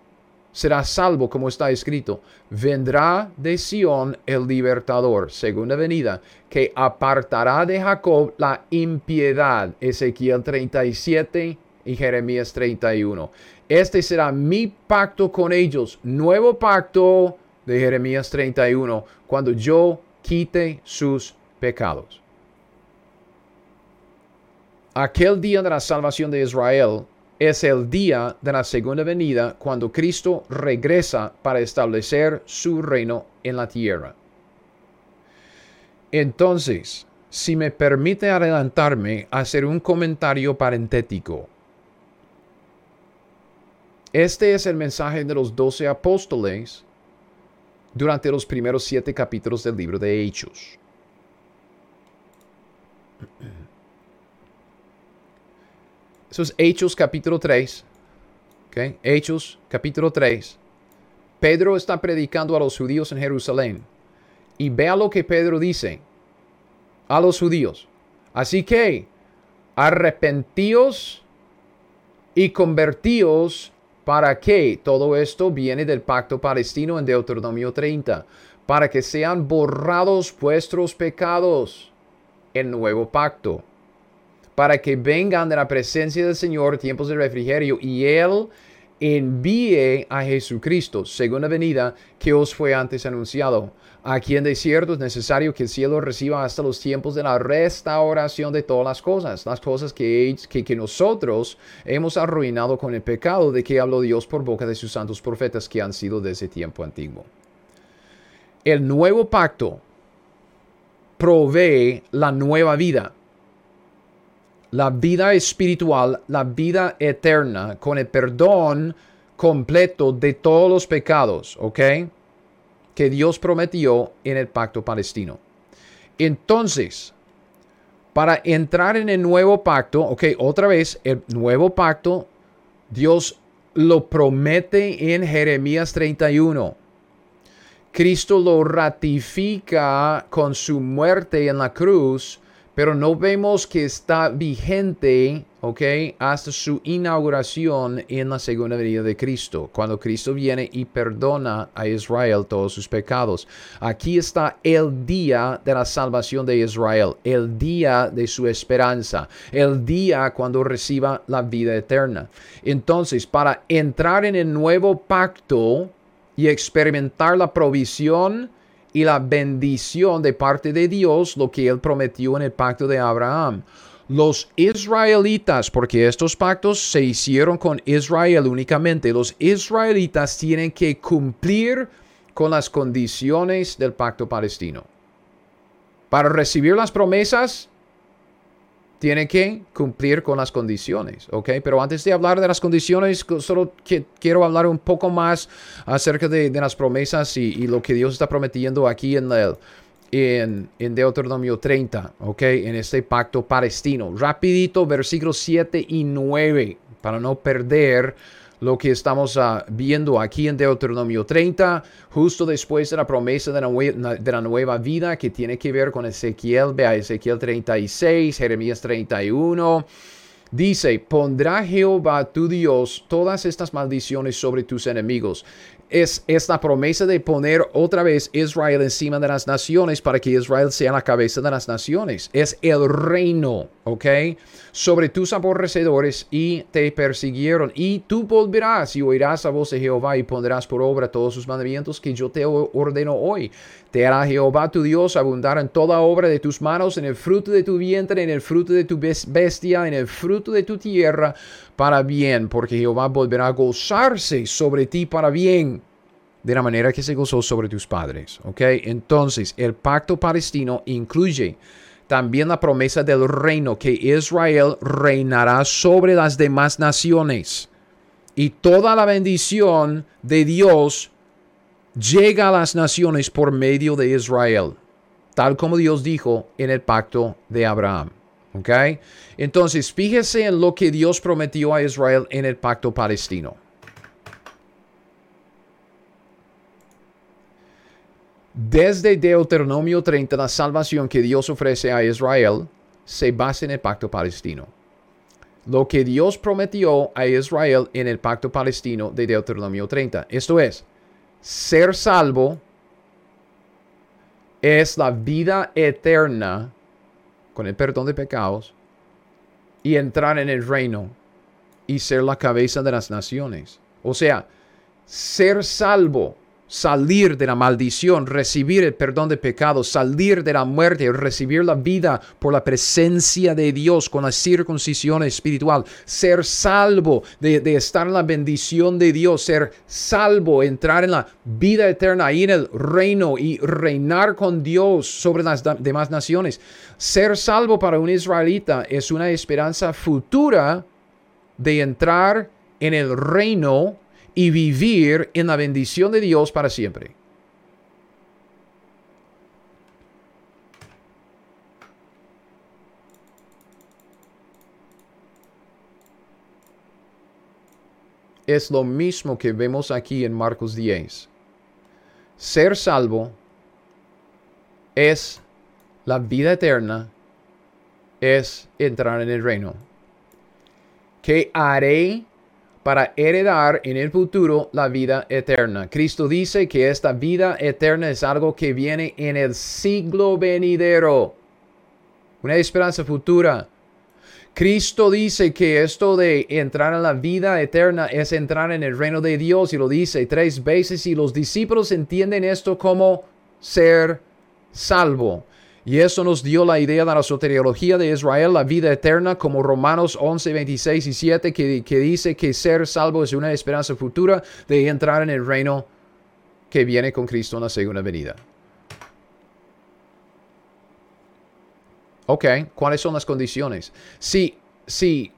será salvo, como está escrito. Vendrá de Sión el libertador, segunda venida, que apartará de Jacob la impiedad. Ezequiel 37, y Jeremías 31. Este será mi pacto con ellos, nuevo pacto de Jeremías 31, cuando yo quite sus pecados. Aquel día de la salvación de Israel es el día de la segunda venida cuando Cristo regresa para establecer su reino en la tierra. Entonces, si me permite adelantarme, hacer un comentario parentético. Este es el mensaje de los doce apóstoles durante los primeros siete capítulos del libro de Hechos. Eso es Hechos capítulo 3. Okay. Hechos capítulo 3. Pedro está predicando a los judíos en Jerusalén. Y vea lo que Pedro dice a los judíos. Así que arrepentíos y convertíos para que todo esto viene del pacto palestino en Deuteronomio 30, para que sean borrados vuestros pecados en nuevo pacto, para que vengan de la presencia del Señor tiempos de refrigerio y Él envíe a Jesucristo, segunda venida, que os fue antes anunciado. Aquí en desierto es necesario que el cielo reciba hasta los tiempos de la restauración de todas las cosas, las cosas que, que, que nosotros hemos arruinado con el pecado de que habló Dios por boca de sus santos profetas que han sido desde tiempo antiguo. El nuevo pacto provee la nueva vida la vida espiritual, la vida eterna, con el perdón completo de todos los pecados, ¿ok? Que Dios prometió en el pacto palestino. Entonces, para entrar en el nuevo pacto, ok, otra vez, el nuevo pacto, Dios lo promete en Jeremías 31. Cristo lo ratifica con su muerte en la cruz pero no vemos que está vigente, ¿ok? Hasta su inauguración en la segunda venida de Cristo, cuando Cristo viene y perdona a Israel todos sus pecados. Aquí está el día de la salvación de Israel, el día de su esperanza, el día cuando reciba la vida eterna. Entonces, para entrar en el nuevo pacto y experimentar la provisión, y la bendición de parte de Dios, lo que él prometió en el pacto de Abraham. Los israelitas, porque estos pactos se hicieron con Israel únicamente, los israelitas tienen que cumplir con las condiciones del pacto palestino. Para recibir las promesas, tiene que cumplir con las condiciones, ¿ok? Pero antes de hablar de las condiciones, solo quiero hablar un poco más acerca de, las promesas y, lo que Dios está prometiendo aquí en, el, en, en Deuteronomio 30, ¿ok? En este pacto palestino. Rapidito, versículos 7 y 9, para no perder lo que estamos ah, viendo aquí en Deuteronomio 30, justo después de la promesa de la, de la, nueva vida que tiene que ver con Ezequiel, vea Ezequiel 36, Jeremías 31. Dice, pondrá Jehová tu Dios todas estas maldiciones sobre tus enemigos es, esta promesa de poner otra vez Israel encima de las naciones para que Israel sea la cabeza de las naciones. Es el reino, ¿ok? Sobre tus aborrecedores y te persiguieron. Y tú volverás y oirás a voz de Jehová y pondrás por obra todos sus mandamientos que yo te ordeno hoy. Te hará Jehová tu Dios abundar en toda obra de tus manos, en el fruto de tu vientre, en el fruto de tu bestia, en el fruto de tu tierra, para bien, porque Jehová volverá a gozarse sobre ti para bien de la manera que se gozó sobre tus padres. ¿Ok? Entonces, el pacto palestino incluye también la promesa del reino, que Israel reinará sobre las demás naciones. Y toda la bendición de Dios llega a las naciones por medio de Israel, tal como Dios dijo en el pacto de Abraham. ¿Ok? Entonces, fíjese en lo que Dios prometió a Israel en el pacto palestino. Desde Deuteronomio 30, la salvación que Dios ofrece a Israel se basa en el pacto palestino. Lo que Dios prometió a Israel en el pacto palestino de Deuteronomio 30. Esto es, ser salvo es la vida eterna con el perdón de pecados y entrar en el reino y ser la cabeza de las naciones. O sea, ser salvo salir de la maldición, recibir el perdón de pecados, salir de la muerte, recibir la vida por la presencia de Dios con la circuncisión espiritual, ser salvo de, estar en la bendición de Dios, ser salvo, entrar en la vida eterna ahí en el reino y reinar con Dios sobre las demás naciones. Ser salvo para un israelita es una esperanza futura de entrar en el reino y vivir en la bendición de Dios para siempre. Es lo mismo que vemos aquí en Marcos 10. Ser salvo es la vida eterna, es entrar en el reino. ¿Qué haré para heredar en el futuro la vida eterna. Cristo dice que esta vida eterna es algo que viene en el siglo venidero. Una esperanza futura. Cristo dice que esto de entrar en la vida eterna es entrar en el reino de Dios y lo dice tres veces y los discípulos entienden esto como ser salvo. Y eso nos dio la idea de la soteriología de Israel, la vida eterna, como Romanos 11, 26 y 7, que, que dice que ser salvo es una esperanza futura de entrar en el reino que viene con Cristo en la segunda venida. Ok, ¿cuáles son las condiciones? Si, si,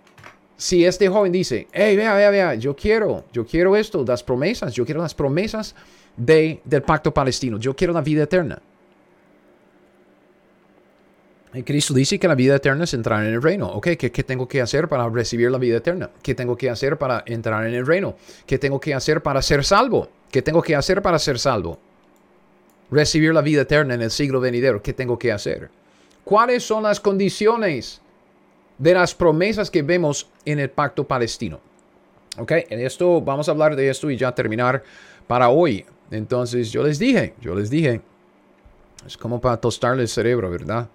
si este joven dice, hey, vea, vea, vea, yo quiero, yo quiero esto, las promesas, yo quiero las promesas de, del pacto palestino, yo quiero la vida eterna. Y Cristo dice que la vida eterna es entrar en el reino. Ok, ¿qué, tengo que hacer para recibir la vida eterna? ¿Qué tengo que hacer para entrar en el reino? ¿Qué tengo que hacer para ser salvo? ¿Qué tengo que hacer para ser salvo? Recibir la vida eterna en el siglo venidero. ¿Qué tengo que hacer? ¿Cuáles son las condiciones de las promesas que vemos en el pacto palestino? Ok, en esto vamos a hablar de esto y ya terminar para hoy. Entonces yo les dije, yo les dije, es como para tostarle el cerebro, ¿verdad?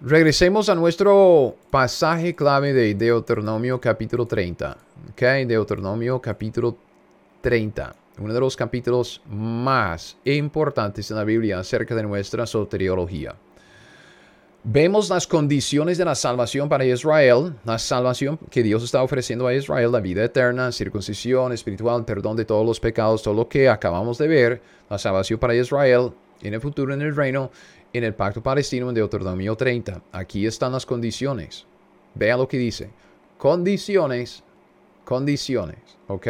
Regresemos a nuestro pasaje clave de Deuteronomio capítulo 30. Ok, Deuteronomio capítulo 30. Uno de los capítulos más importantes en la Biblia acerca de nuestra soteriología. Vemos las condiciones de la salvación para Israel, la salvación que Dios está ofreciendo a Israel, la vida eterna, circuncisión espiritual, perdón de todos los pecados, todo lo que acabamos de ver, la salvación para Israel en el futuro en el reino en el pacto palestino en Deuteronomio 30. Aquí están las condiciones. Vea lo que dice. Condiciones, condiciones, ¿ok?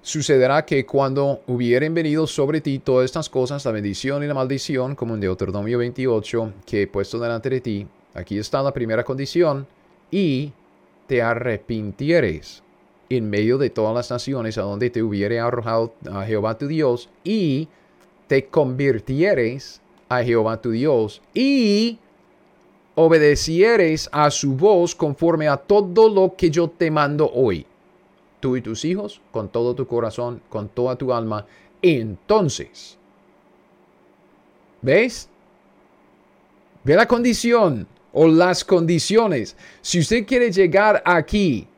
Sucederá que cuando hubieren venido sobre ti todas estas cosas, la bendición y la maldición, como en Deuteronomio 28, que he puesto delante de ti, aquí está la primera condición, y te arrepintieres en medio de todas las naciones a donde te hubiere arrojado a Jehová tu Dios, y te convirtieres a Jehová tu Dios y obedecieres a su voz conforme a todo lo que yo te mando hoy, tú y tus hijos, con todo tu corazón, con toda tu alma, entonces, ¿ves? Ve la condición o las condiciones. Si usted quiere llegar aquí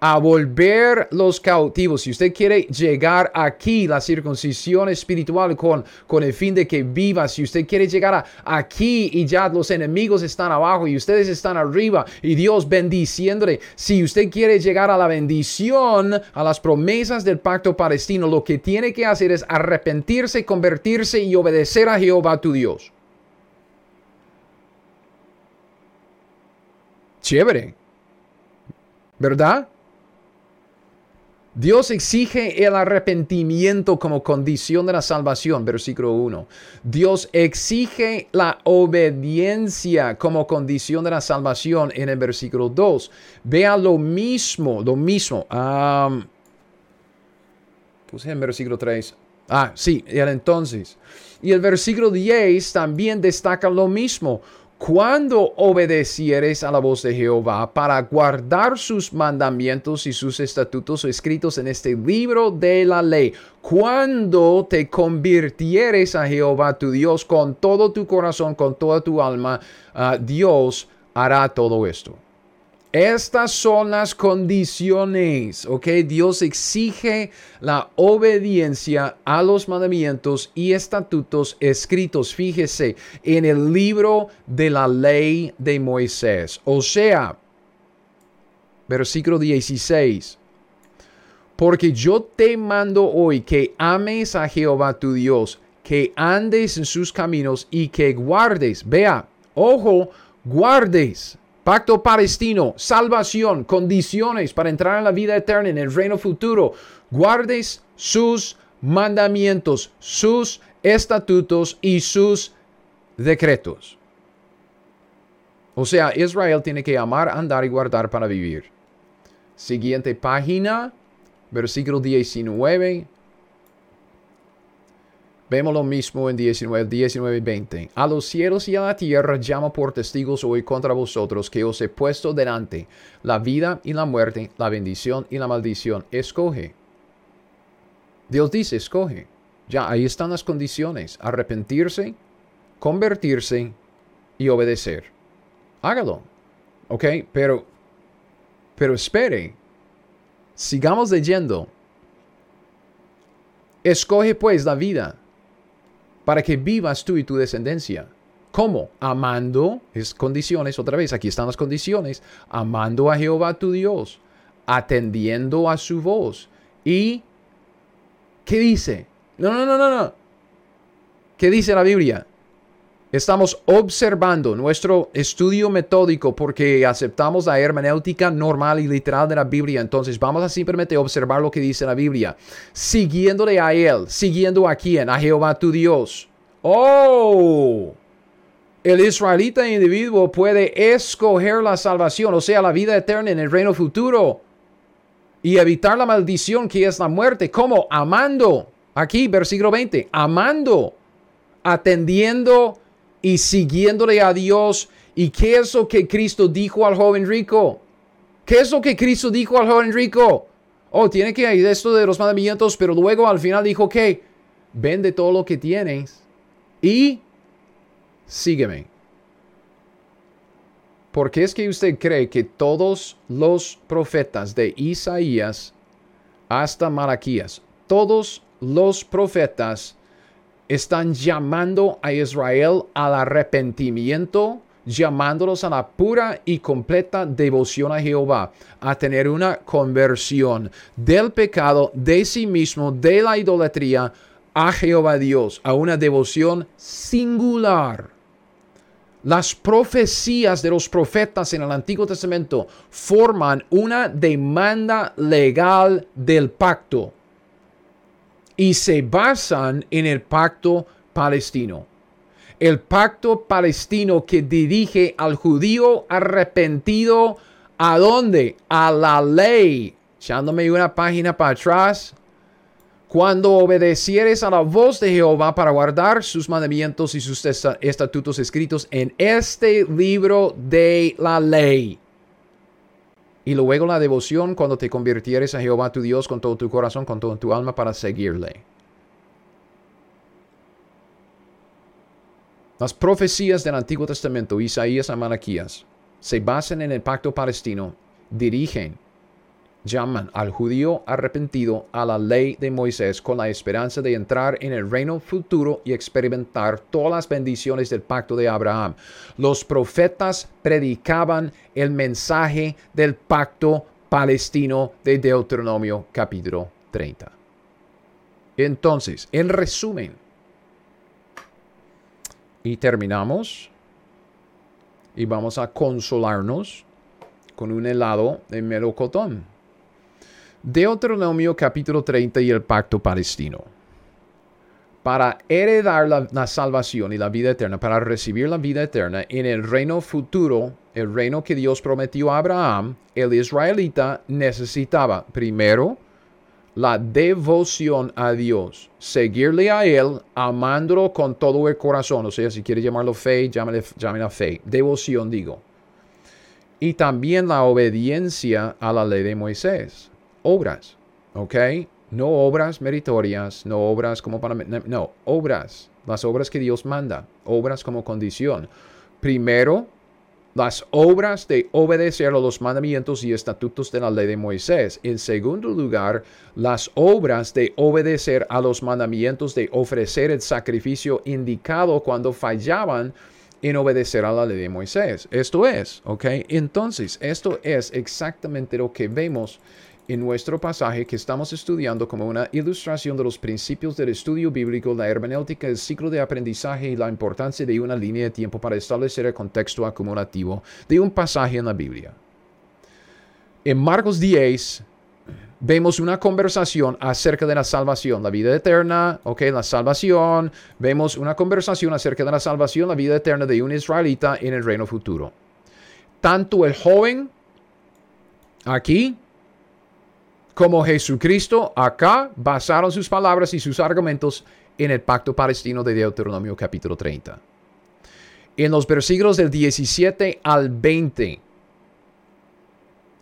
a volver los cautivos. Si usted quiere llegar aquí, la circuncisión espiritual con, con el fin de que viva, si usted quiere llegar aquí y ya los enemigos están abajo y ustedes están arriba y Dios bendiciéndole, si usted quiere llegar a la bendición, a las promesas del pacto palestino, lo que tiene que hacer es arrepentirse, convertirse y obedecer a Jehová tu Dios. Chévere. ¿Verdad? Dios exige el arrepentimiento como condición de la salvación, versículo 1. Dios exige la obediencia como condición de la salvación en el versículo 2. Vea lo mismo, lo mismo. puse en versículo 3. Ah, sí, y entonces. Y el versículo 10 también destaca lo mismo cuando obedecieres a la voz de Jehová para guardar sus mandamientos y sus estatutos escritos en este libro de la ley, cuando te convirtieres a Jehová tu Dios con todo tu corazón, con toda tu alma, ah, Dios hará todo esto. Estas son las condiciones, ¿ok? Dios exige la obediencia a los mandamientos y estatutos escritos, fíjese, en el libro de la ley de Moisés. O sea, versículo 16. Porque yo te mando hoy que ames a Jehová tu Dios, que andes en sus caminos y que guardes, vea, ojo, guardes Pacto palestino, salvación, condiciones para entrar en la vida eterna, en el reino futuro. Guardes sus mandamientos, sus estatutos y sus decretos. O sea, Israel tiene que amar, andar y guardar para vivir. Siguiente página, versículo 19. Vemos lo mismo en 19, 19 y 20. A los cielos y a la tierra llamo por testigos hoy contra vosotros que os he puesto delante la vida y la muerte, la bendición y la maldición. Escoge. Dios dice, escoge. Ya, ahí están las condiciones. Arrepentirse, convertirse y obedecer. Hágalo. ¿Ok? Pero, pero espere. Sigamos leyendo. Escoge pues la vida para que vivas tú y tu descendencia. ¿Cómo? Amando, es condiciones, otra vez, aquí están las condiciones, amando a Jehová tu Dios, atendiendo a su voz. ¿Y qué dice? No, no, no, no, no. ¿Qué dice la Biblia? Estamos observando nuestro estudio metódico porque aceptamos la hermenéutica normal y literal de la Biblia. Entonces vamos a simplemente observar lo que dice la Biblia. Siguiéndole a Él, siguiendo a quién? A Jehová tu Dios. Oh, el israelita individuo puede escoger la salvación, o sea, la vida eterna en el reino futuro y evitar la maldición que es la muerte. ¿Cómo? Amando. Aquí, versículo 20. Amando, atendiendo y siguiéndole a Dios. ¿Y qué es lo que Cristo dijo al joven rico? ¿Qué es lo que Cristo dijo al joven rico? Oh, tiene que ir esto de los mandamientos, pero luego al final dijo que vende todo lo que tienes y sígueme. ¿Por qué es que usted cree que todos los profetas de Isaías hasta Malaquías, todos los profetas están llamando a Israel al arrepentimiento, llamándolos a la pura y completa devoción a Jehová, a tener una conversión del pecado, de sí mismo, de la idolatría, a Jehová Dios, a una devoción singular. Las profecías de los profetas en el Antiguo Testamento forman una demanda legal del pacto y se basan en el pacto palestino. El pacto palestino que dirige al judío arrepentido a dónde? A la ley. Echándome una página para atrás. Cuando obedecieres a la voz de Jehová para guardar sus mandamientos y sus estatutos escritos en este libro de la ley y luego la devoción cuando te convirtieres a Jehová tu Dios con todo tu corazón, con toda tu alma para seguirle. Las profecías del Antiguo Testamento, Isaías a Malaquías, se basan en el pacto palestino, dirigen llaman al judío arrepentido a la ley de Moisés con la esperanza de entrar en el reino futuro y experimentar todas las bendiciones del pacto de Abraham. Los profetas predicaban el mensaje del pacto palestino de Deuteronomio capítulo 30. Entonces, en resumen, y terminamos, y vamos a consolarnos con un helado de melocotón. Deuteronomio capítulo 30 y el pacto palestino. Para heredar la, salvación y la vida eterna, para recibir la vida eterna en el reino futuro, el reino que Dios prometió a Abraham, el israelita necesitaba primero la devoción a Dios, seguirle a Él, amándolo con todo el corazón. O sea, si quiere llamarlo fe, llámale, fe. Devoción, digo. Y también la obediencia a la ley de Moisés obras, ¿ok? No obras meritorias, no obras como para... No, obras, las obras que Dios manda, obras como condición. Primero, las obras de obedecer a los mandamientos y estatutos de la ley de Moisés. En segundo lugar, las obras de obedecer a los mandamientos de ofrecer el sacrificio indicado cuando fallaban en obedecer a la ley de Moisés. Esto es, ¿ok? Entonces, esto es exactamente lo que vemos en nuestro pasaje que estamos estudiando como una ilustración de los principios del estudio bíblico, la hermenéutica, el ciclo de aprendizaje y la importancia de una línea de tiempo para establecer el contexto acumulativo de un pasaje en la Biblia. En Marcos 10 vemos una conversación acerca de la salvación, la vida eterna, ok, la salvación, vemos una conversación acerca de la salvación, la vida eterna de un israelita en el reino futuro. Tanto el joven aquí como Jesucristo acá basaron sus palabras y sus argumentos en el pacto palestino de Deuteronomio capítulo 30. En los versículos del 17 al 20,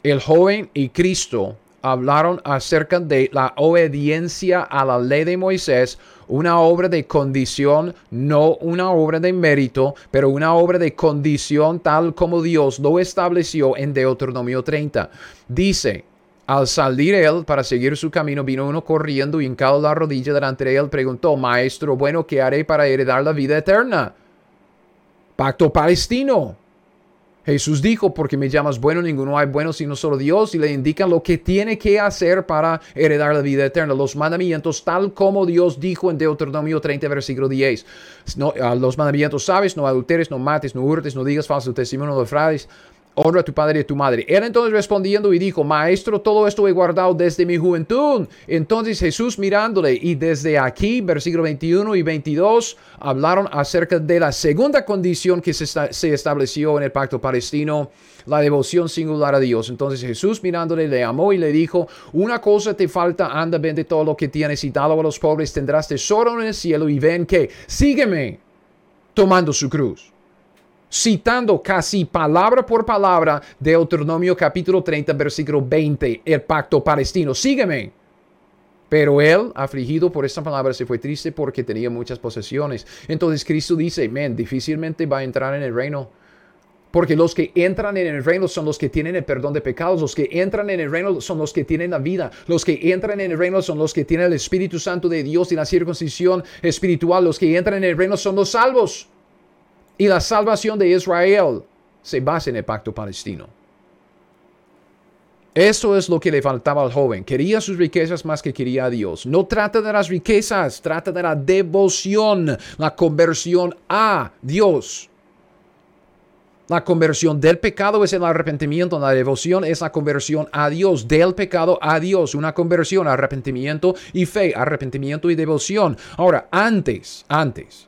el joven y Cristo hablaron acerca de la obediencia a la ley de Moisés, una obra de condición, no una obra de mérito, pero una obra de condición tal como Dios lo estableció en Deuteronomio 30. Dice, al salir él para seguir su camino, vino uno corriendo y hincado la rodilla delante de él, preguntó, Maestro, bueno, ¿qué haré para heredar la vida eterna? Pacto palestino. Jesús dijo, porque me llamas bueno, ninguno hay bueno sino solo Dios, y le indican lo que tiene que hacer para heredar la vida eterna, los mandamientos, tal como Dios dijo en Deuteronomio 30, versículo 10. No, los mandamientos sabes, no adulteres, no mates, no hurtes, no digas falso testimonio, no defraudes honra a tu padre y a tu madre. Él entonces respondiendo y dijo, Maestro, todo esto he guardado desde mi juventud. Entonces Jesús mirándole y desde aquí, versículo 21 y 22, hablaron acerca de la segunda condición que se, estableció en el pacto palestino, la devoción singular a Dios. Entonces Jesús mirándole le amó y le dijo, una cosa te falta, anda, vende todo lo que tienes y dalo a los pobres, tendrás tesoro en el cielo y ven que, sígueme tomando su cruz citando casi palabra por palabra Deuteronomio capítulo 30, versículo 20, el pacto palestino. Sígueme. Pero él, afligido por esta palabra, se fue triste porque tenía muchas posesiones. Entonces Cristo dice, men, difícilmente va a entrar en el reino. Porque los que entran en el reino son los que tienen el perdón de pecados. Los que entran en el reino son los que tienen la vida. Los que entran en el reino son los que tienen el Espíritu Santo de Dios y la circuncisión espiritual. Los que entran en el reino son los salvos. Y la salvación de Israel se basa en el pacto palestino. Eso es lo que le faltaba al joven. Quería sus riquezas más que quería a Dios. No trata de las riquezas, trata de la devoción, la conversión a Dios. La conversión del pecado es el arrepentimiento, la devoción es la conversión a Dios, del pecado a Dios, una conversión, arrepentimiento y fe, arrepentimiento y devoción. Ahora, antes, antes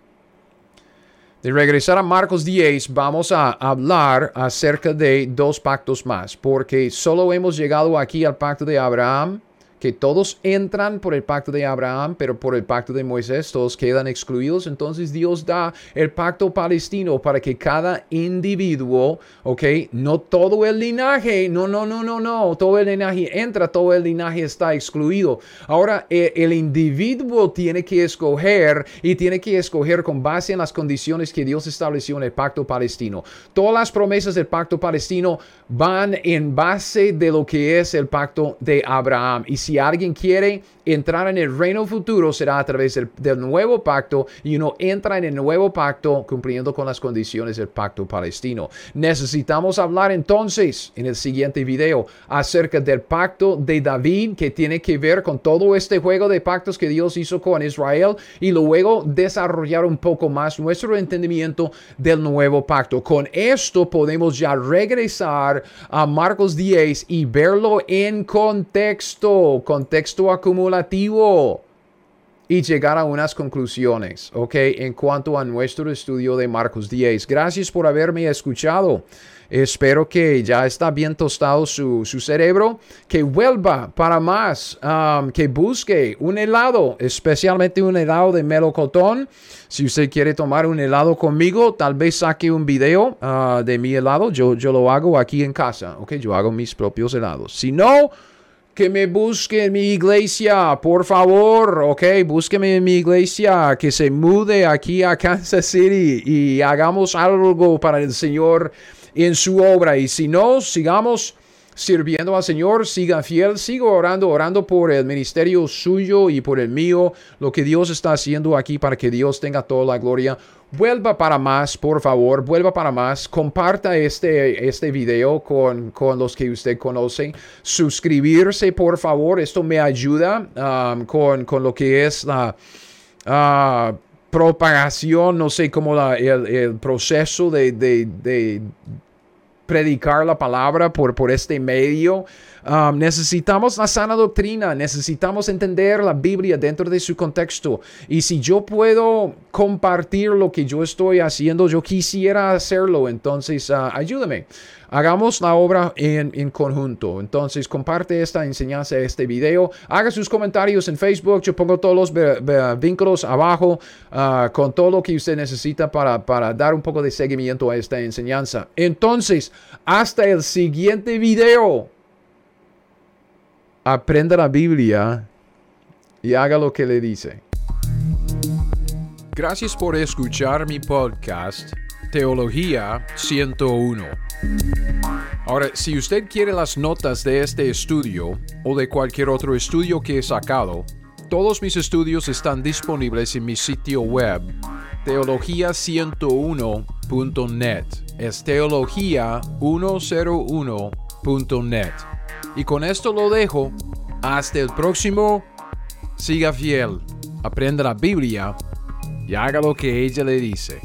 de regresar a Marcos 10, vamos a hablar acerca de dos pactos más, porque solo hemos llegado aquí al pacto de Abraham que todos entran por el pacto de Abraham, pero por el pacto de Moisés todos quedan excluidos. Entonces Dios da el pacto palestino para que cada individuo, ok, no todo el linaje, no, no, no, no, no, todo el linaje entra, todo el linaje está excluido. Ahora el, el individuo tiene que escoger y tiene que escoger con base en las condiciones que Dios estableció en el pacto palestino. Todas las promesas del pacto palestino van en base de lo que es el pacto de Abraham. Y si alguien quiere entrar en el reino futuro, será a través del, nuevo pacto y uno entra en el nuevo pacto cumpliendo con las condiciones del pacto palestino. Necesitamos hablar entonces en el siguiente video acerca del pacto de David que tiene que ver con todo este juego de pactos que Dios hizo con Israel y luego desarrollar un poco más nuestro entendimiento del nuevo pacto. Con esto podemos ya regresar a Marcos 10 y verlo en contexto contexto acumulativo y llegar a unas conclusiones, ¿ok? En cuanto a nuestro estudio de Marcos 10. Gracias por haberme escuchado. Espero que ya está bien tostado su, cerebro, que vuelva para más, um, que busque un helado, especialmente un helado de melocotón. Si usted quiere tomar un helado conmigo, tal vez saque un video uh, de mi helado. Yo, yo lo hago aquí en casa, ¿ok? Yo hago mis propios helados. Si no, que me busque en mi iglesia, por favor, ok, búsqueme en mi iglesia, que se mude aquí a Kansas City y hagamos algo para el Señor en su obra. Y si no, sigamos sirviendo al Señor, siga fiel, sigo orando, orando por el ministerio suyo y por el mío, lo que Dios está haciendo aquí para que Dios tenga toda la gloria. Vuelva para más, por favor, vuelva para más. Comparta este, este video con, con los que usted conoce. Suscribirse, por favor, esto me ayuda um, con, con, lo que es la... Uh, propagación, no sé cómo la, el, el, proceso de, de, de predicar la palabra por, por este medio. Um, necesitamos la sana doctrina, necesitamos entender la Biblia dentro de su contexto. Y si yo puedo compartir lo que yo estoy haciendo, yo quisiera hacerlo, entonces uh, ayúdame. Hagamos la obra en, en, conjunto. Entonces, comparte esta enseñanza, este video. Haga sus comentarios en Facebook. Yo pongo todos los vínculos abajo uh, con todo lo que usted necesita para, para dar un poco de seguimiento a esta enseñanza. Entonces, hasta el siguiente video. Aprenda la Biblia y haga lo que le dice. Gracias por escuchar mi podcast Teología 101. Ahora, si usted quiere las notas de este estudio o de cualquier otro estudio que he sacado, todos mis estudios están disponibles en mi sitio web teología101.net. Es teología101.net. Y con esto lo dejo. Hasta el próximo. Siga fiel, aprenda la Biblia y haga lo que ella le dice.